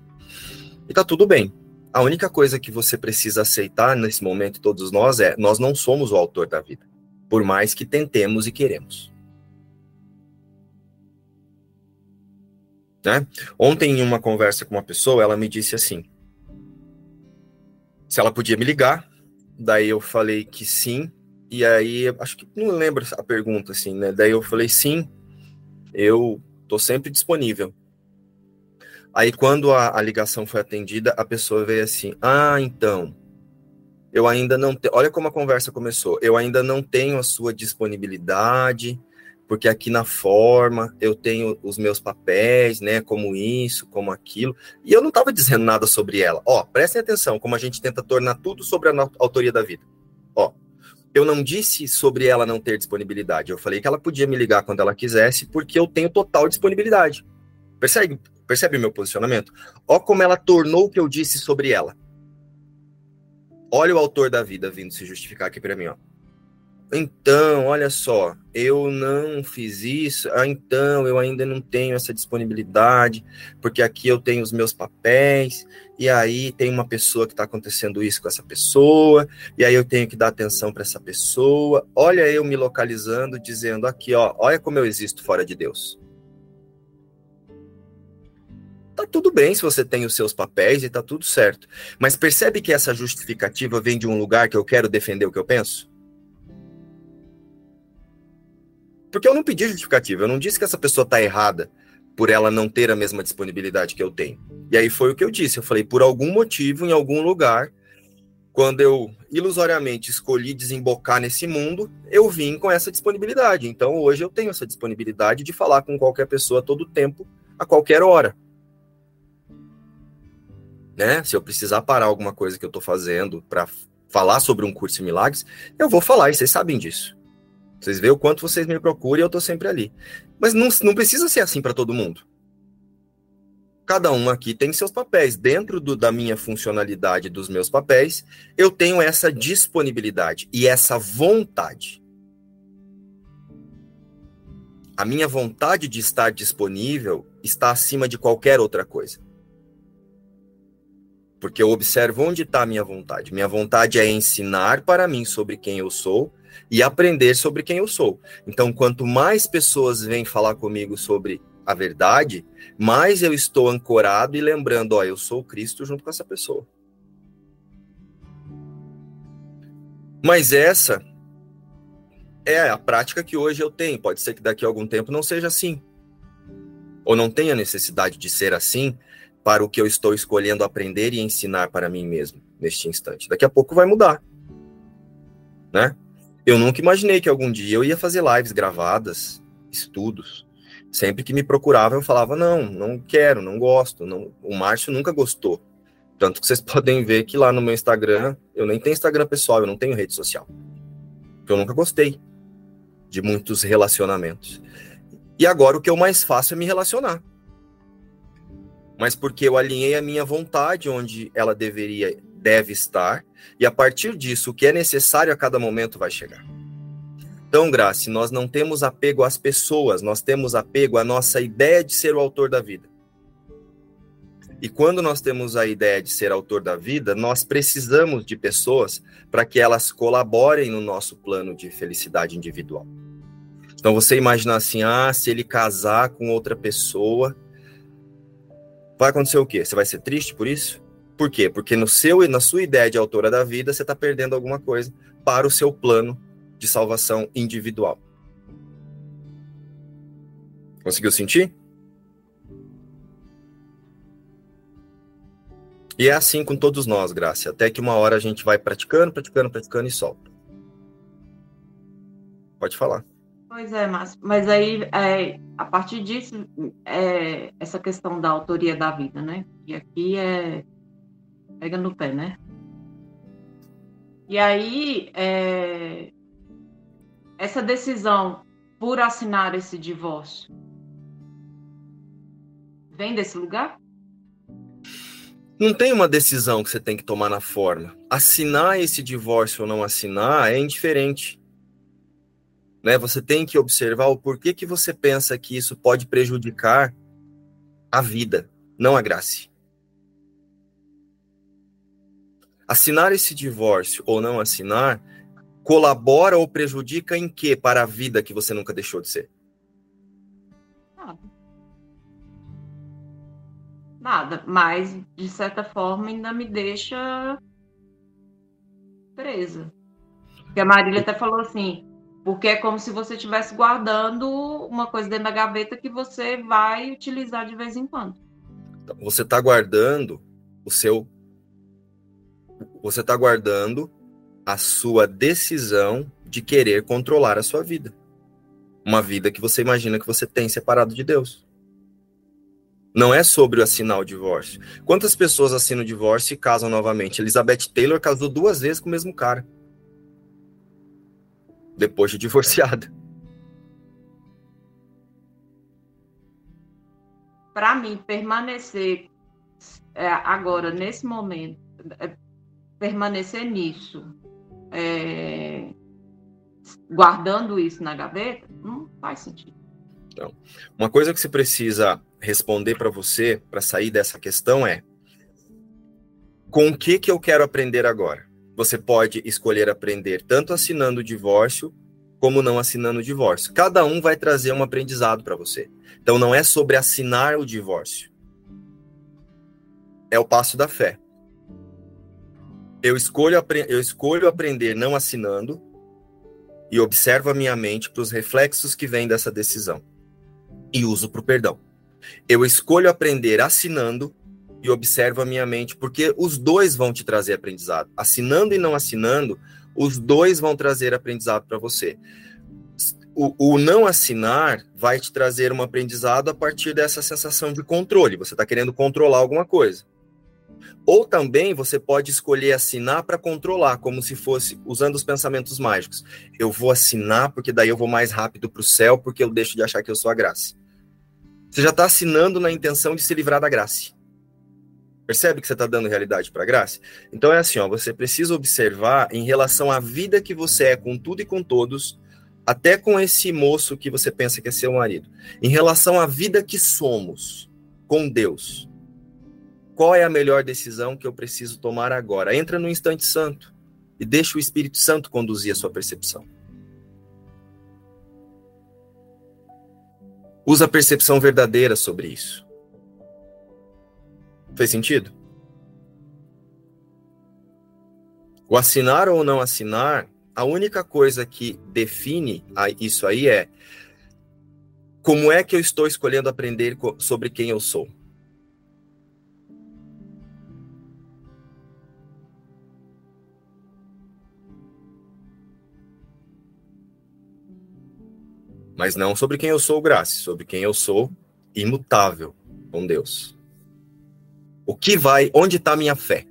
E tá tudo bem. A única coisa que você precisa aceitar nesse momento, todos nós, é: nós não somos o autor da vida, por mais que tentemos e queremos. Né? Ontem, em uma conversa com uma pessoa, ela me disse assim: se ela podia me ligar, daí eu falei que sim, e aí, acho que não lembro a pergunta, assim, né? Daí eu falei sim, eu tô sempre disponível. Aí, quando a, a ligação foi atendida, a pessoa veio assim: ah, então, eu ainda não tenho. Olha como a conversa começou. Eu ainda não tenho a sua disponibilidade, porque aqui na forma eu tenho os meus papéis, né, como isso, como aquilo, e eu não estava dizendo nada sobre ela. Ó, prestem atenção como a gente tenta tornar tudo sobre a autoria da vida. Ó, eu não disse sobre ela não ter disponibilidade, eu falei que ela podia me ligar quando ela quisesse, porque eu tenho total disponibilidade. Percebe, percebe meu posicionamento? Ó como ela tornou o que eu disse sobre ela. Olha o autor da vida vindo se justificar aqui para mim, ó. Então, olha só, eu não fiz isso, ah, então eu ainda não tenho essa disponibilidade, porque aqui eu tenho os meus papéis, e aí tem uma pessoa que está acontecendo isso com essa pessoa, e aí eu tenho que dar atenção para essa pessoa. Olha eu me localizando, dizendo aqui, ó, olha como eu existo fora de Deus. Tá tudo bem se você tem os seus papéis e tá tudo certo. Mas percebe que essa justificativa vem de um lugar que eu quero defender o que eu penso? Porque eu não pedi justificativa, eu não disse que essa pessoa está errada por ela não ter a mesma disponibilidade que eu tenho. E aí foi o que eu disse, eu falei, por algum motivo, em algum lugar, quando eu ilusoriamente escolhi desembocar nesse mundo, eu vim com essa disponibilidade. Então hoje eu tenho essa disponibilidade de falar com qualquer pessoa todo tempo, a qualquer hora. Né? Se eu precisar parar alguma coisa que eu estou fazendo para falar sobre um curso de milagres, eu vou falar, e vocês sabem disso. Vocês veem o quanto vocês me procuram e eu tô sempre ali. Mas não, não precisa ser assim para todo mundo. Cada um aqui tem seus papéis. Dentro do, da minha funcionalidade dos meus papéis, eu tenho essa disponibilidade e essa vontade. a minha vontade de estar disponível está acima de qualquer outra coisa. Porque eu observo onde está a minha vontade. Minha vontade é ensinar para mim sobre quem eu sou e aprender sobre quem eu sou. Então, quanto mais pessoas vêm falar comigo sobre a verdade, mais eu estou ancorado e lembrando, ó, eu sou Cristo junto com essa pessoa. Mas essa é a prática que hoje eu tenho. Pode ser que daqui a algum tempo não seja assim. Ou não tenha necessidade de ser assim para o que eu estou escolhendo aprender e ensinar para mim mesmo neste instante. Daqui a pouco vai mudar. Né? Eu nunca imaginei que algum dia eu ia fazer lives gravadas, estudos. Sempre que me procuravam, eu falava: não, não quero, não gosto. Não... O Márcio nunca gostou. Tanto que vocês podem ver que lá no meu Instagram, eu nem tenho Instagram pessoal, eu não tenho rede social. Eu nunca gostei de muitos relacionamentos. E agora o que eu mais faço é me relacionar. Mas porque eu alinhei a minha vontade onde ela deveria, deve estar, e a partir disso, o que é necessário a cada momento vai chegar. Então, Grace, nós não temos apego às pessoas, nós temos apego à nossa ideia de ser o autor da vida. E quando nós temos a ideia de ser autor da vida, nós precisamos de pessoas para que elas colaborem no nosso plano de felicidade individual. Então você imagina assim: ah, se ele casar com outra pessoa, vai acontecer o quê? Você vai ser triste por isso? Por quê? Porque no seu na sua ideia de autora da vida, você está perdendo alguma coisa para o seu plano de salvação individual. Conseguiu sentir? E é assim com todos nós, Graça. Até que uma hora a gente vai praticando, praticando, praticando e solta. Pode falar. Pois é, mas, mas aí, é, a partir disso, é, essa questão da autoria da vida, né? E aqui é. Pega no pé, né? E aí, é, essa decisão por assinar esse divórcio vem desse lugar? Não tem uma decisão que você tem que tomar na forma. Assinar esse divórcio ou não assinar é indiferente. Né? Você tem que observar o porquê que você pensa que isso pode prejudicar a vida, não a graça. Assinar esse divórcio ou não assinar colabora ou prejudica em que para a vida que você nunca deixou de ser? nada, mas de certa forma ainda me deixa presa. Porque a Marília até falou assim, porque é como se você estivesse guardando uma coisa dentro da gaveta que você vai utilizar de vez em quando. Então, você está guardando o seu. Você está guardando a sua decisão de querer controlar a sua vida. Uma vida que você imagina que você tem separado de Deus. Não é sobre assinar o divórcio. Quantas pessoas assinam o divórcio e casam novamente? Elizabeth Taylor casou duas vezes com o mesmo cara. Depois de divorciada. Para mim, permanecer é, agora, nesse momento, é, permanecer nisso, é, guardando isso na gaveta, não faz sentido. Então, uma coisa que você precisa responder para você, para sair dessa questão, é: com o que, que eu quero aprender agora? Você pode escolher aprender tanto assinando o divórcio, como não assinando o divórcio. Cada um vai trazer um aprendizado para você. Então, não é sobre assinar o divórcio. É o passo da fé. Eu escolho, eu escolho aprender não assinando e observo a minha mente para os reflexos que vêm dessa decisão e uso para o perdão. Eu escolho aprender assinando e observo a minha mente, porque os dois vão te trazer aprendizado. Assinando e não assinando, os dois vão trazer aprendizado para você. O, o, não assinar vai te trazer um aprendizado a partir dessa sensação de controle. Você está querendo controlar alguma coisa. Ou também você pode escolher assinar para controlar, como se fosse usando os pensamentos mágicos. Eu vou assinar porque daí eu vou mais rápido para o céu, porque eu deixo de achar que eu sou a graça. Você já está assinando na intenção de se livrar da graça. Percebe que você está dando realidade para a graça? Então é assim, ó, você precisa observar em relação à vida que você é com tudo e com todos, até com esse moço que você pensa que é seu marido, em relação à vida que somos com Deus, qual é a melhor decisão que eu preciso tomar agora? Entra no instante santo e deixa o Espírito Santo conduzir a sua percepção. Usa a percepção verdadeira sobre isso. Fez sentido? O assinar ou não assinar, a única coisa que define isso aí é como é que eu estou escolhendo aprender sobre quem eu sou. Mas não sobre quem eu sou, graça, sobre quem eu sou imutável com Deus. O que vai, onde está minha fé?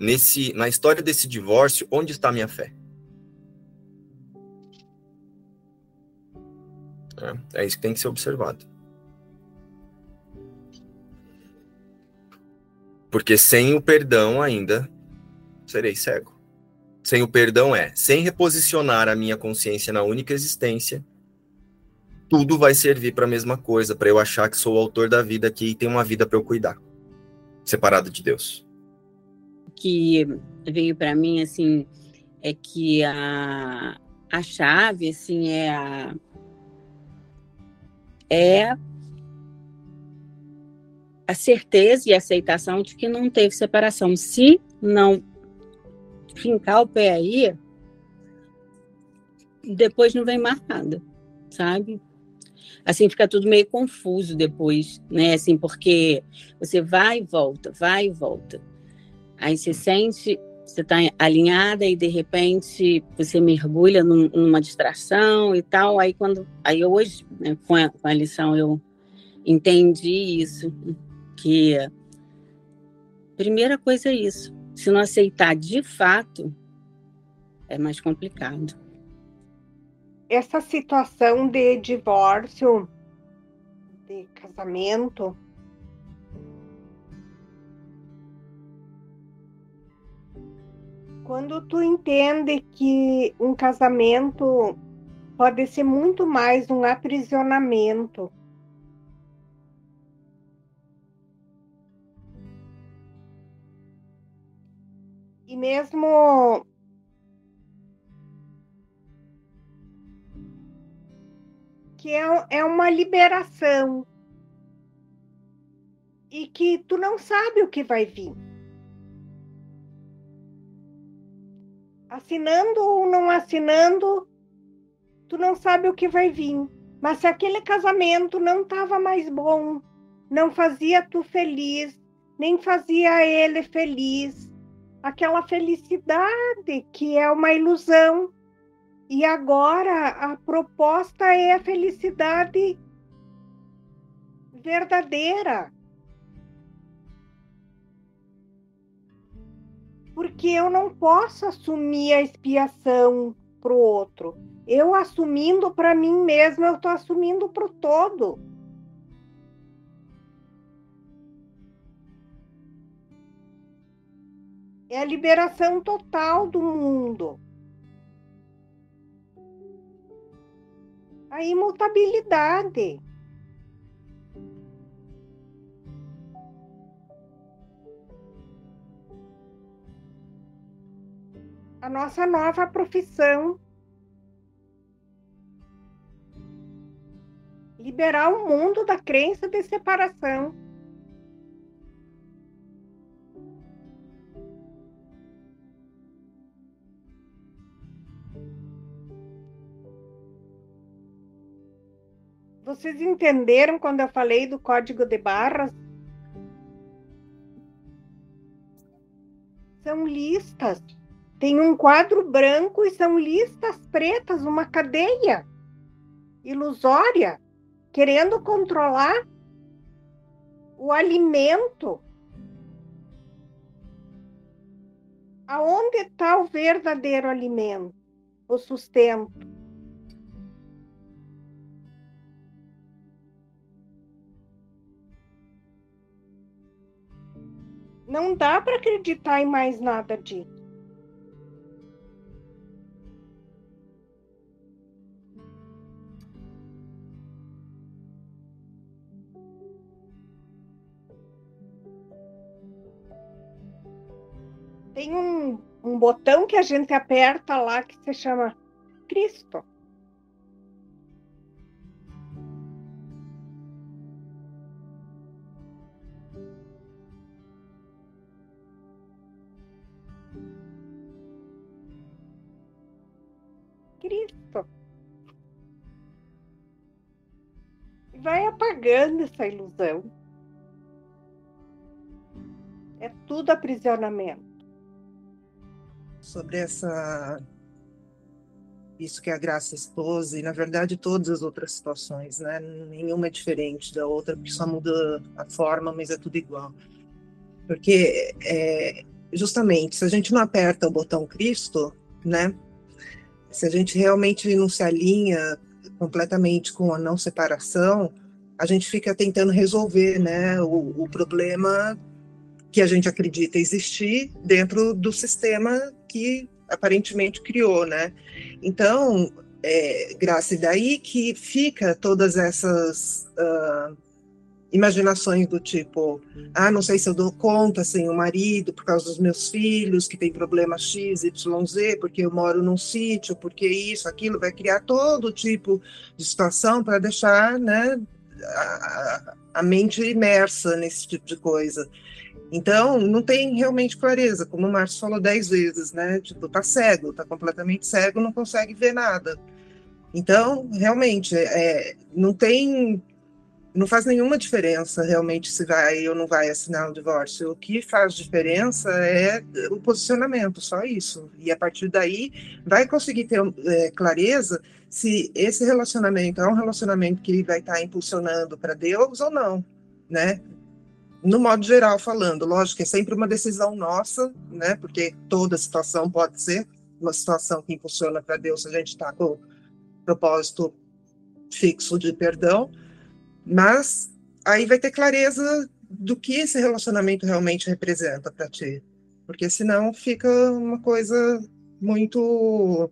nesse na história desse divórcio, onde está minha fé? É, é isso que tem que ser observado. Porque sem o perdão ainda serei cego. Sem o perdão é, sem reposicionar a minha consciência na única existência, tudo vai servir para a mesma coisa, para eu achar que sou o autor da vida aqui e tenho uma vida para eu cuidar, separado de Deus que veio para mim assim é que a, a chave assim é a é a certeza e a aceitação de que não teve separação. Se não fincar o pé aí, depois não vem mais nada, sabe? Assim fica tudo meio confuso depois, né? Assim, porque você vai e volta, vai e volta. Aí você sente, você está alinhada e de repente você mergulha num, numa distração e tal. Aí quando, aí hoje, né, com, a, com a lição eu entendi isso, que primeira coisa é isso. Se não aceitar de fato, é mais complicado. Essa situação de divórcio, de casamento, Quando tu entende que um casamento pode ser muito mais um aprisionamento. E mesmo que é, é uma liberação e que tu não sabe o que vai vir. assinando ou não assinando, tu não sabe o que vai vir. Mas se aquele casamento não estava mais bom, não fazia tu feliz, nem fazia ele feliz, aquela felicidade que é uma ilusão. E agora a proposta é a felicidade verdadeira. porque eu não posso assumir a expiação para o outro. Eu assumindo para mim mesma, eu estou assumindo para o todo. É a liberação total do mundo. A imutabilidade. a nossa nova profissão. Liberar o mundo da crença de separação. Vocês entenderam quando eu falei do código de barras? São listas tem um quadro branco e são listas pretas, uma cadeia ilusória, querendo controlar o alimento. Aonde está o verdadeiro alimento, o sustento? Não dá para acreditar em mais nada disso. Tem um, um botão que a gente aperta lá que se chama Cristo. Vai apagando essa ilusão. É tudo aprisionamento. Sobre essa. Isso que a Graça expôs, e na verdade todas as outras situações, né? Nenhuma é diferente da outra, porque só muda a forma, mas é tudo igual. Porque, é, justamente, se a gente não aperta o botão Cristo, né? Se a gente realmente não se alinha completamente com a não separação, a gente fica tentando resolver né, o, o problema que a gente acredita existir dentro do sistema que aparentemente criou, né? Então, é, Graça, e daí que fica todas essas uh, imaginações do tipo, ah, não sei se eu dou conta sem o marido por causa dos meus filhos que tem problema X, Y, Z, porque eu moro num sítio, porque isso, aquilo, vai criar todo tipo de situação para deixar, né, a, a mente imersa nesse tipo de coisa. Então, não tem realmente clareza, como o Márcio falou dez vezes, né? Tipo, tá cego, tá completamente cego, não consegue ver nada. Então, realmente, é, não tem não faz nenhuma diferença realmente se vai ou não vai assinar o divórcio. O que faz diferença é o posicionamento, só isso. E a partir daí vai conseguir ter é, clareza se esse relacionamento é um relacionamento que vai estar impulsionando para Deus ou não, né? No modo geral falando, lógico que é sempre uma decisão nossa, né? Porque toda situação pode ser uma situação que impulsiona para Deus se a gente está com propósito fixo de perdão mas aí vai ter clareza do que esse relacionamento realmente representa para ti. Porque senão fica uma coisa muito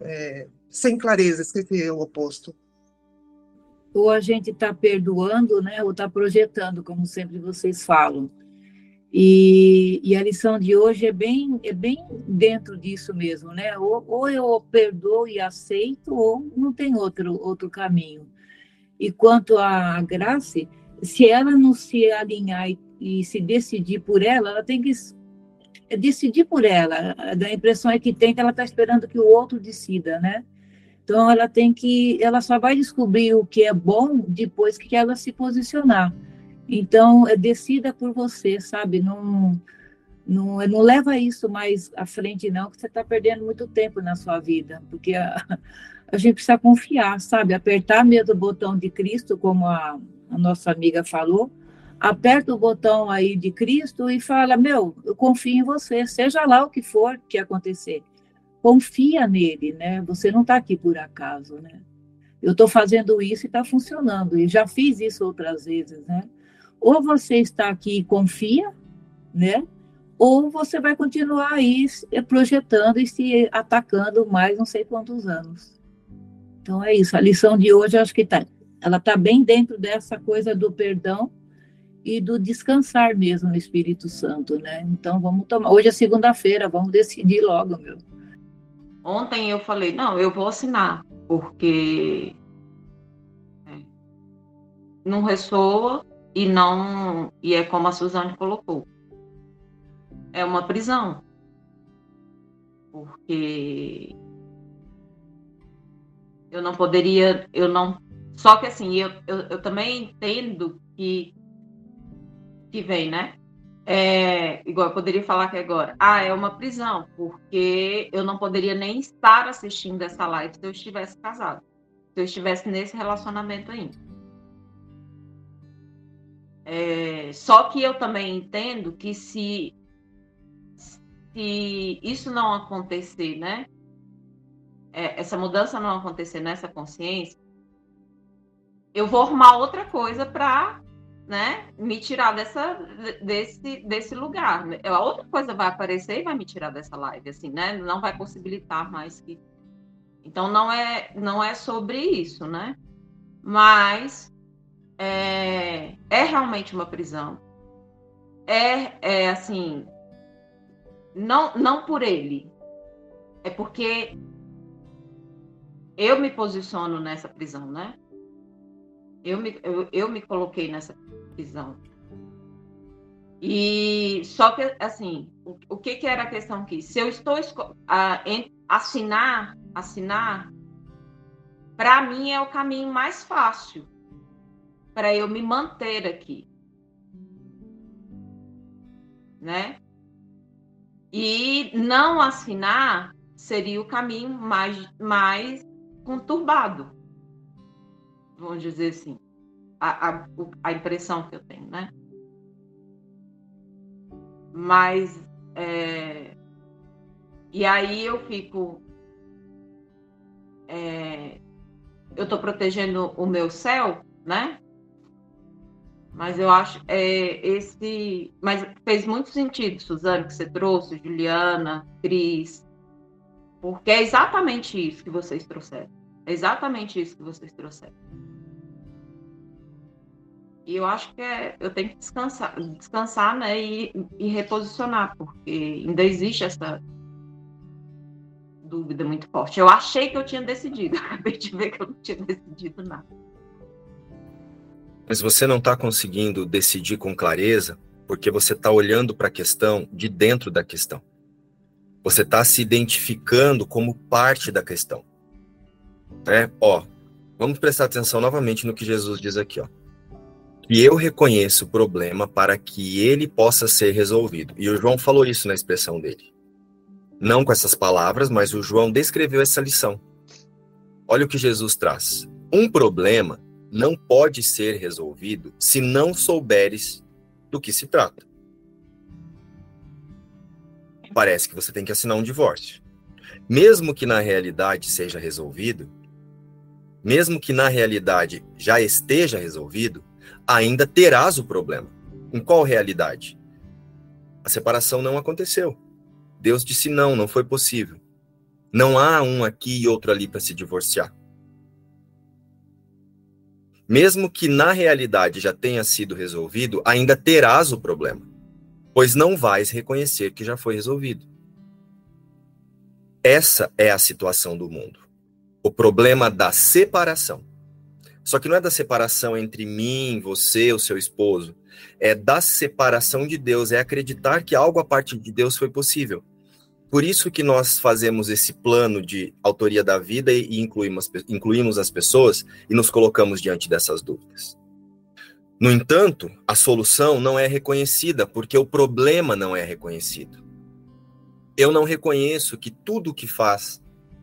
é, sem clareza, esqueci o oposto. Ou a gente está perdoando, né? Ou está projetando, como sempre vocês falam. E, e, a lição de hoje é bem, é bem dentro disso mesmo, né? Ou, ou eu perdoo e aceito, ou não tem outro, outro caminho. E quanto à Grace, se ela não se alinhar e, e se decidir por ela, ela tem que decidir por ela. A impressão é que tem que ela está esperando que o outro decida, né? Então ela tem que, ela só vai descobrir o que é bom depois que ela se posicionar. Então é, decida por você, sabe? Não, não, não leva isso mais à frente não, que você está perdendo muito tempo na sua vida, porque a, a gente precisa confiar, sabe? Apertar mesmo o botão de Cristo, como a, a nossa amiga falou, aperta o botão aí de Cristo e fala: Meu, eu confio em você, seja lá o que for que acontecer. Confia nele, né? Você não está aqui por acaso, né? Eu estou fazendo isso e está funcionando, e já fiz isso outras vezes, né? Ou você está aqui e confia, né? Ou você vai continuar aí projetando e se atacando mais não sei quantos anos. Então é isso. A lição de hoje, acho que tá, ela está bem dentro dessa coisa do perdão e do descansar mesmo no Espírito Santo, né? Então vamos tomar. Hoje é segunda-feira, vamos decidir logo, meu. Ontem eu falei, não, eu vou assinar, porque é, não ressoa e não e é como a Suzane colocou. É uma prisão. Porque eu não poderia, eu não. Só que assim, eu, eu, eu também entendo que, que vem, né? É, igual eu poderia falar aqui agora, ah, é uma prisão, porque eu não poderia nem estar assistindo essa live se eu estivesse casado, se eu estivesse nesse relacionamento ainda. É, só que eu também entendo que se, se isso não acontecer, né? É, essa mudança não acontecer nessa consciência, eu vou arrumar outra coisa para né, me tirar dessa, desse, desse lugar. A outra coisa vai aparecer e vai me tirar dessa live, assim, né? Não vai possibilitar mais que. Então não é, não é sobre isso, né? Mas é, é realmente uma prisão. É, é assim, não, não por ele, é porque eu me posiciono nessa prisão, né? Eu me, eu, eu me coloquei nessa prisão. E só que, assim, o, o que, que era a questão aqui? Se eu estou a, em, assinar, assinar, para mim é o caminho mais fácil para eu me manter aqui. Né? E não assinar seria o caminho mais, mais conturbado, vamos dizer assim, a, a, a impressão que eu tenho, né? Mas, é, e aí eu fico, é, eu estou protegendo o meu céu, né? Mas eu acho é, esse, mas fez muito sentido, Suzane, que você trouxe, Juliana, Cris, porque é exatamente isso que vocês trouxeram. É exatamente isso que vocês trouxeram. E eu acho que é, eu tenho que descansar, descansar né, e, e reposicionar, porque ainda existe essa dúvida muito forte. Eu achei que eu tinha decidido, acabei de ver que eu não tinha decidido nada. Mas você não está conseguindo decidir com clareza porque você está olhando para a questão de dentro da questão. Você está se identificando como parte da questão. Né? Ó, vamos prestar atenção novamente no que Jesus diz aqui, ó. E eu reconheço o problema para que ele possa ser resolvido. E o João falou isso na expressão dele. Não com essas palavras, mas o João descreveu essa lição. Olha o que Jesus traz. Um problema não pode ser resolvido se não souberes do que se trata parece que você tem que assinar um divórcio. Mesmo que na realidade seja resolvido, mesmo que na realidade já esteja resolvido, ainda terás o problema. Em qual realidade? A separação não aconteceu. Deus disse não, não foi possível. Não há um aqui e outro ali para se divorciar. Mesmo que na realidade já tenha sido resolvido, ainda terás o problema pois não vais reconhecer que já foi resolvido. Essa é a situação do mundo. O problema da separação. Só que não é da separação entre mim, você, o seu esposo. É da separação de Deus, é acreditar que algo a partir de Deus foi possível. Por isso que nós fazemos esse plano de autoria da vida e incluímos, incluímos as pessoas e nos colocamos diante dessas dúvidas. No entanto, a solução não é reconhecida porque o problema não é reconhecido. Eu não reconheço que tudo que faz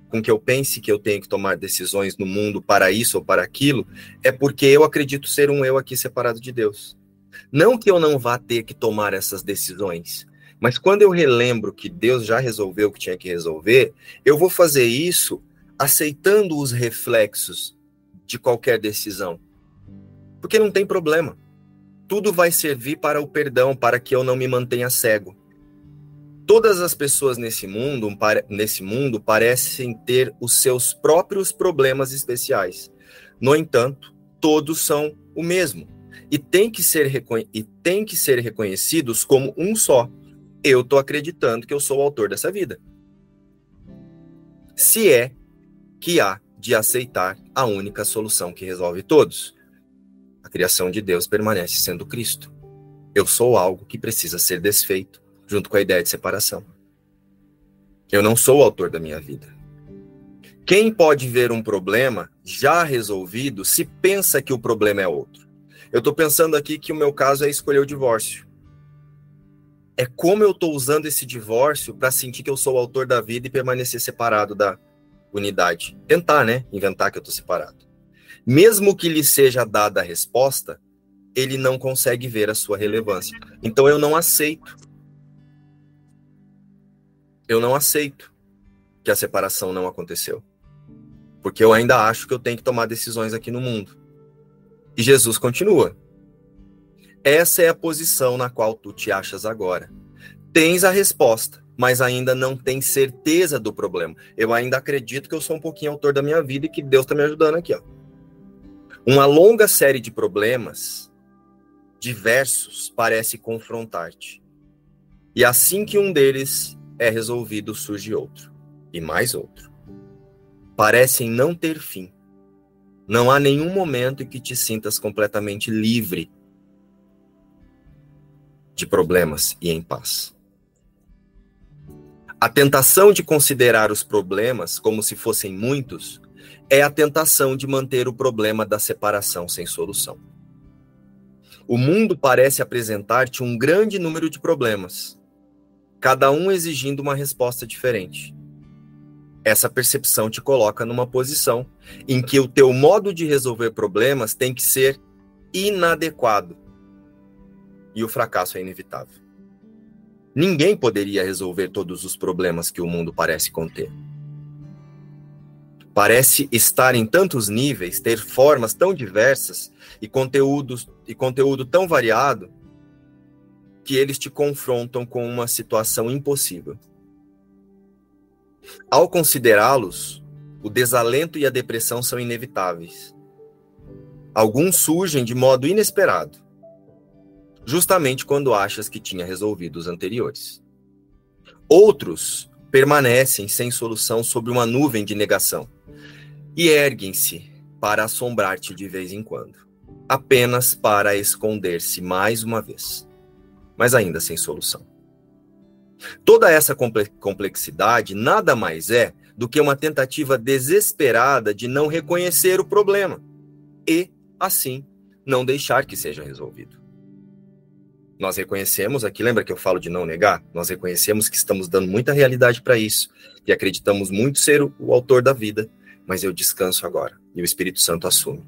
com que eu pense que eu tenho que tomar decisões no mundo para isso ou para aquilo é porque eu acredito ser um eu aqui separado de Deus. Não que eu não vá ter que tomar essas decisões, mas quando eu relembro que Deus já resolveu o que tinha que resolver, eu vou fazer isso aceitando os reflexos de qualquer decisão porque não tem problema. Tudo vai servir para o perdão, para que eu não me mantenha cego. Todas as pessoas nesse mundo, nesse mundo parecem ter os seus próprios problemas especiais. No entanto, todos são o mesmo e tem que ser, e tem que ser reconhecidos como um só. Eu estou acreditando que eu sou o autor dessa vida. Se é que há de aceitar a única solução que resolve todos. A criação de Deus permanece sendo Cristo. Eu sou algo que precisa ser desfeito, junto com a ideia de separação. Eu não sou o autor da minha vida. Quem pode ver um problema já resolvido se pensa que o problema é outro? Eu estou pensando aqui que o meu caso é escolher o divórcio. É como eu estou usando esse divórcio para sentir que eu sou o autor da vida e permanecer separado da unidade. Tentar, né? Inventar que eu estou separado. Mesmo que lhe seja dada a resposta, ele não consegue ver a sua relevância. Então eu não aceito. Eu não aceito que a separação não aconteceu. Porque eu ainda acho que eu tenho que tomar decisões aqui no mundo. E Jesus continua. Essa é a posição na qual tu te achas agora. Tens a resposta, mas ainda não tens certeza do problema. Eu ainda acredito que eu sou um pouquinho autor da minha vida e que Deus está me ajudando aqui, ó. Uma longa série de problemas diversos parece confrontar-te. E assim que um deles é resolvido, surge outro, e mais outro. Parecem não ter fim. Não há nenhum momento em que te sintas completamente livre de problemas e em paz. A tentação de considerar os problemas como se fossem muitos é a tentação de manter o problema da separação sem solução. O mundo parece apresentar-te um grande número de problemas, cada um exigindo uma resposta diferente. Essa percepção te coloca numa posição em que o teu modo de resolver problemas tem que ser inadequado. E o fracasso é inevitável. Ninguém poderia resolver todos os problemas que o mundo parece conter. Parece estar em tantos níveis, ter formas tão diversas e conteúdos e conteúdo tão variado que eles te confrontam com uma situação impossível. Ao considerá-los, o desalento e a depressão são inevitáveis. Alguns surgem de modo inesperado justamente quando achas que tinha resolvido os anteriores. Outros permanecem sem solução sob uma nuvem de negação e erguem-se para assombrar-te de vez em quando, apenas para esconder-se mais uma vez, mas ainda sem solução. Toda essa complexidade nada mais é do que uma tentativa desesperada de não reconhecer o problema e, assim, não deixar que seja resolvido. Nós reconhecemos aqui, lembra que eu falo de não negar? Nós reconhecemos que estamos dando muita realidade para isso e acreditamos muito ser o, autor da vida, mas eu descanso agora e o Espírito Santo assume.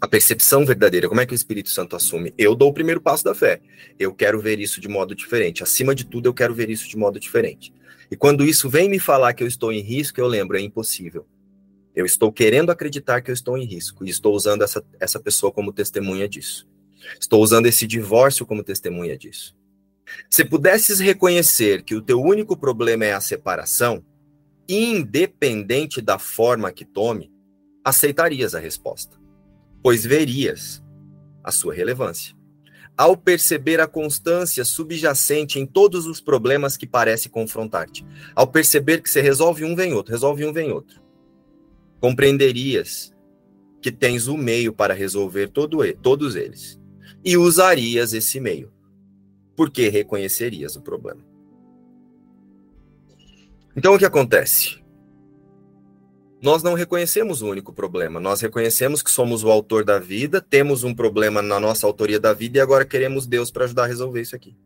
A percepção verdadeira, como é que o Espírito Santo assume? Eu dou o primeiro passo da fé. Eu quero ver isso de modo diferente. Acima de tudo, eu quero ver isso de modo diferente. E quando isso vem me falar que eu estou em risco, eu lembro, é impossível. Eu estou querendo acreditar que eu estou em risco e estou usando essa, essa pessoa como testemunha disso. Estou usando esse divórcio como testemunha disso. Se pudesses reconhecer que o teu único problema é a separação, independente da forma que tome, aceitarias a resposta, pois verias a sua relevância. Ao perceber a constância subjacente em todos os problemas que parece confrontar-te, ao perceber que você resolve um, vem outro, resolve um, vem outro, compreenderias que tens o meio para resolver todo, todos eles e usarias esse meio, porque reconhecerias o problema. Então o que acontece? Nós não reconhecemos o único problema, nós reconhecemos que somos o autor da vida, temos um problema na nossa autoria da vida e agora queremos Deus para ajudar a resolver isso aqui.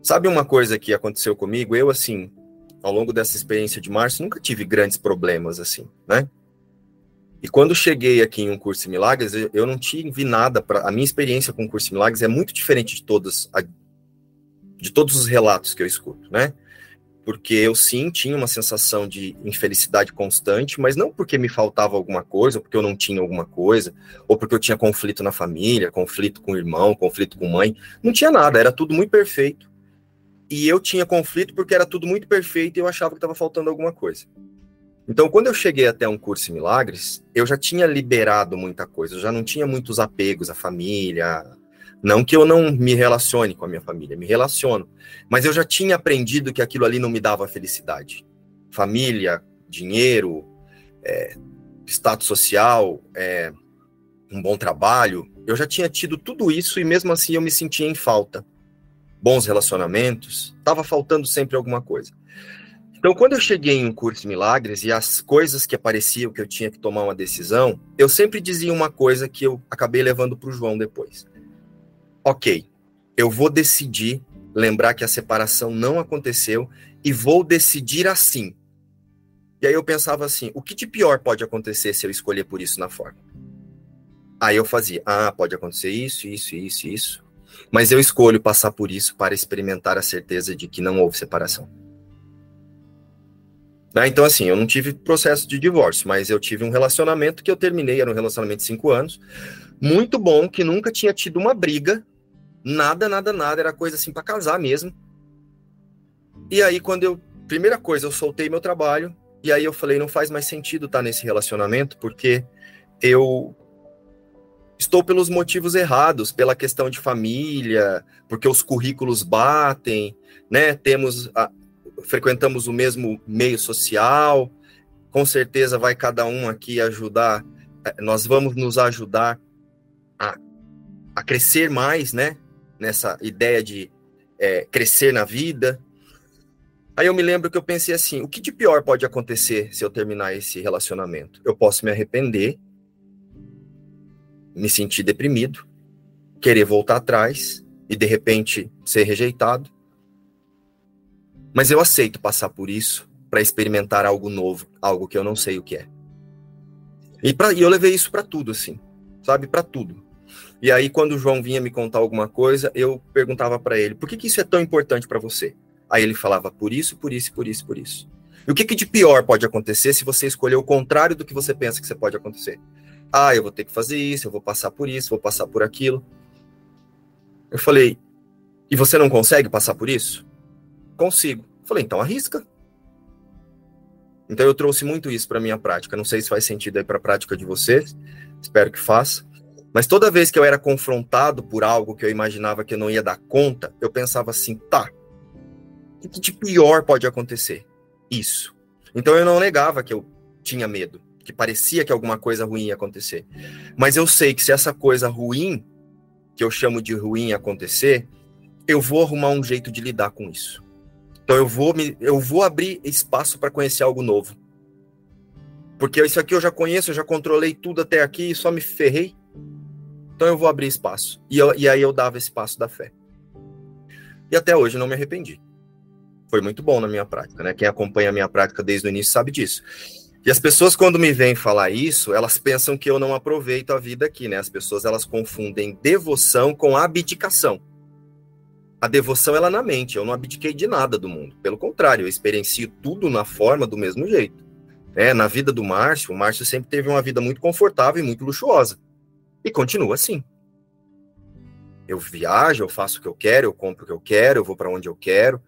Sabe uma coisa que aconteceu comigo? Eu, assim, ao longo dessa experiência de março, nunca tive grandes problemas, assim, né? E quando cheguei aqui em um curso de milagres, eu não tive nada para. A minha experiência com o curso de milagres é muito diferente de todas, de todos os relatos que eu escuto, né? Porque eu sim tinha uma sensação de infelicidade constante, mas não porque me faltava alguma coisa, ou porque eu não tinha alguma coisa, ou porque eu tinha conflito na família, conflito com o irmão, conflito com mãe. Não tinha nada, era tudo muito perfeito. E eu tinha conflito porque era tudo muito perfeito e eu achava que estava faltando alguma coisa. Então, quando eu cheguei até um curso em milagres, eu já tinha liberado muita coisa, eu já não tinha muitos apegos à família. Não que eu não me relacione com a minha família, me relaciono, mas eu já tinha aprendido que aquilo ali não me dava felicidade. Família, dinheiro, é, status social, é, um bom trabalho, eu já tinha tido tudo isso e mesmo assim eu me sentia em falta. Bons relacionamentos, estava faltando sempre alguma coisa. Então, quando eu cheguei em um curso de milagres e as coisas que apareciam que eu tinha que tomar uma decisão, eu sempre dizia uma coisa que eu acabei levando para o João depois. Ok, eu vou decidir lembrar que a separação não aconteceu e vou decidir assim. E aí eu pensava assim: o que de pior pode acontecer se eu escolher por isso na forma? Aí eu fazia: ah, pode acontecer isso, isso, isso, isso. Mas eu escolho passar por isso para experimentar a certeza de que não houve separação. Né? Então, assim, eu não tive processo de divórcio, mas eu tive um relacionamento que eu terminei, era um relacionamento de cinco anos, muito bom, que nunca tinha tido uma briga, nada, nada, nada, era coisa assim para casar mesmo. E aí, quando eu. Primeira coisa, eu soltei meu trabalho, e aí eu falei, não faz mais sentido estar nesse relacionamento, porque eu estou pelos motivos errados, pela questão de família, porque os currículos batem, né? Temos a, frequentamos o mesmo meio social, com certeza vai cada um aqui ajudar, é, nós vamos nos ajudar a, a crescer mais, né? Nessa ideia de é, crescer na vida. Aí eu me lembro que eu pensei assim: o que de pior pode acontecer se eu terminar esse relacionamento? Eu posso me arrepender, me sentir deprimido, querer voltar atrás e de repente ser rejeitado. Mas eu aceito passar por isso para experimentar algo novo, algo que eu não sei o que é. E, pra, e eu levei isso para tudo, assim, sabe? Para tudo. E aí, quando o João vinha me contar alguma coisa, eu perguntava para ele: por que, que isso é tão importante para você? Aí ele falava: por isso, por isso, por isso, por isso. E o que, que de pior pode acontecer se você escolher o contrário do que você pensa que você pode acontecer? Ah, eu vou ter que fazer isso, eu vou passar por isso, vou passar por aquilo. Eu falei: e você não consegue passar por isso? Consigo. Eu falei: então arrisca. Então eu trouxe muito isso para minha prática. Não sei se faz sentido aí para a prática de vocês. Espero que faça. Mas toda vez que eu era confrontado por algo que eu imaginava que eu não ia dar conta, eu pensava assim, tá, o que de pior pode acontecer? Isso. Então eu não negava que eu tinha medo, que parecia que alguma coisa ruim ia acontecer. Mas eu sei que se essa coisa ruim, que eu chamo de ruim acontecer, eu vou arrumar um jeito de lidar com isso. Então eu vou me, eu vou abrir espaço para conhecer algo novo. Porque isso aqui eu já conheço, eu já controlei tudo até aqui e só me ferrei. Então eu vou abrir espaço. E, eu, e aí eu dava esse passo da fé. E até hoje não me arrependi. Foi muito bom na minha prática, né? Quem acompanha a minha prática desde o início sabe disso. E as pessoas, quando me vêm falar isso, elas pensam que eu não aproveito a vida aqui, né? As pessoas, elas confundem devoção com abdicação. A devoção, ela é na mente. Eu não abdiquei de nada do mundo. Pelo contrário, eu experiencio tudo na forma do mesmo jeito. É, na vida do Márcio, o Márcio sempre teve uma vida muito confortável e muito luxuosa. E continua assim. Eu viajo, eu faço o que eu quero, eu compro o que eu quero, eu vou para onde eu quero.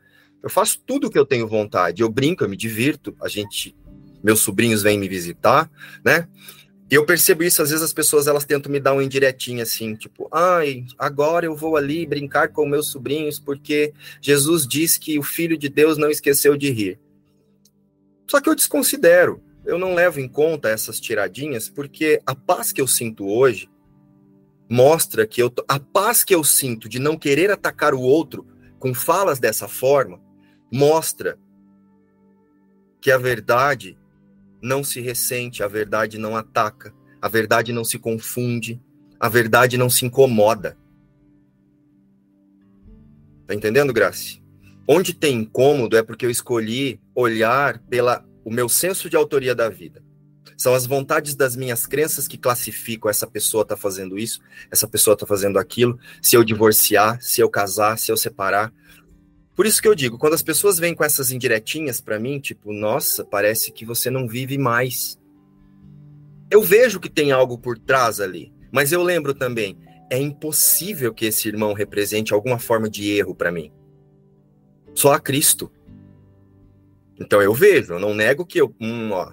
Eu faço tudo o que eu tenho vontade. Eu brinco, eu me divirto. A gente, meus sobrinhos vêm me visitar, né? E eu percebo isso, às vezes as pessoas elas tentam me dar um indiretinho assim, tipo, ai, agora eu vou ali brincar com meus sobrinhos porque Jesus diz que o filho de Deus não esqueceu de rir. Só que eu desconsidero, eu não levo em conta essas tiradinhas porque a paz que eu sinto hoje mostra que eu, a paz que eu sinto de não querer atacar o outro com falas dessa forma, mostra que a verdade não se ressente, a verdade não ataca, a verdade não se confunde, a verdade não se incomoda. Tá entendendo, Grace? Onde tem incômodo é porque eu escolhi olhar pela o meu senso de autoria da vida. São as vontades das minhas crenças que classificam essa pessoa está fazendo isso, essa pessoa está fazendo aquilo, se eu divorciar, se eu casar, se eu separar. Por isso que eu digo, quando as pessoas vêm com essas indiretinhas para mim, tipo, nossa, parece que você não vive mais. Eu vejo que tem algo por trás ali, mas eu lembro também, é impossível que esse irmão represente alguma forma de erro para mim. Só a Cristo. Então eu vejo, eu não nego que eu, hum, ó,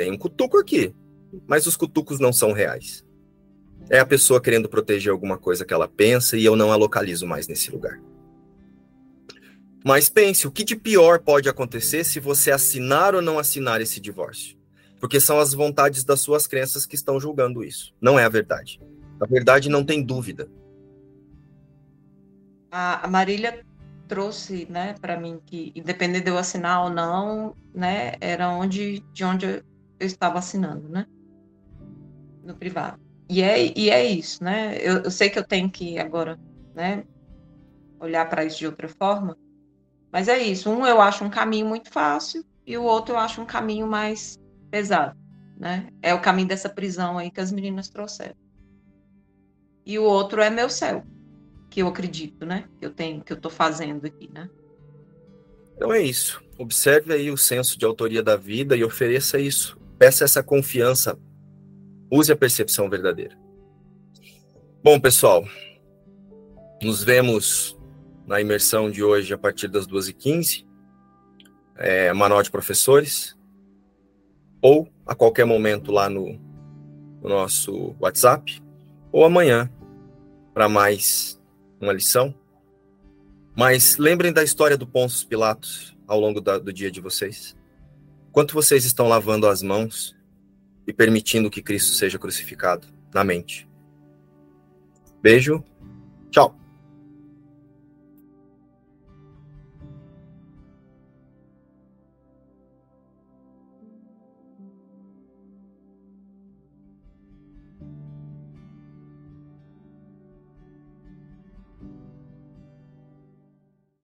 tem um cutuco aqui, mas os cutucos não são reais. É a pessoa querendo proteger alguma coisa que ela pensa e eu não a localizo mais nesse lugar. Mas pense, o que de pior pode acontecer se você assinar ou não assinar esse divórcio? Porque são as vontades das suas crenças que estão julgando isso. Não é a verdade. A verdade não tem dúvida. A Marília trouxe, né, para mim que independente de eu assinar ou não, né, era onde de onde eu estava assinando, né? No privado. E é, e é isso, né? Eu, eu sei que eu tenho que agora, né? Olhar para isso de outra forma. Mas é isso. Um eu acho um caminho muito fácil e o outro eu acho um caminho mais pesado, né? É o caminho dessa prisão aí que as meninas trouxeram. E o outro é meu céu, que eu acredito, né? Que eu tenho, que eu estou fazendo aqui, né? Então é isso. Observe aí o senso de autoria da vida e ofereça isso Peça essa confiança. Use a percepção verdadeira. Bom, pessoal, nos vemos na imersão de hoje a partir das 2h15, é, Manual de Professores, ou a qualquer momento lá no, no nosso WhatsApp. ou amanhã para mais uma lição. Mas lembrem da história do Pôncio Pilatos ao longo da, do dia de vocês. Quanto vocês estão lavando as mãos e permitindo que Cristo seja crucificado na mente? Beijo. Tchau.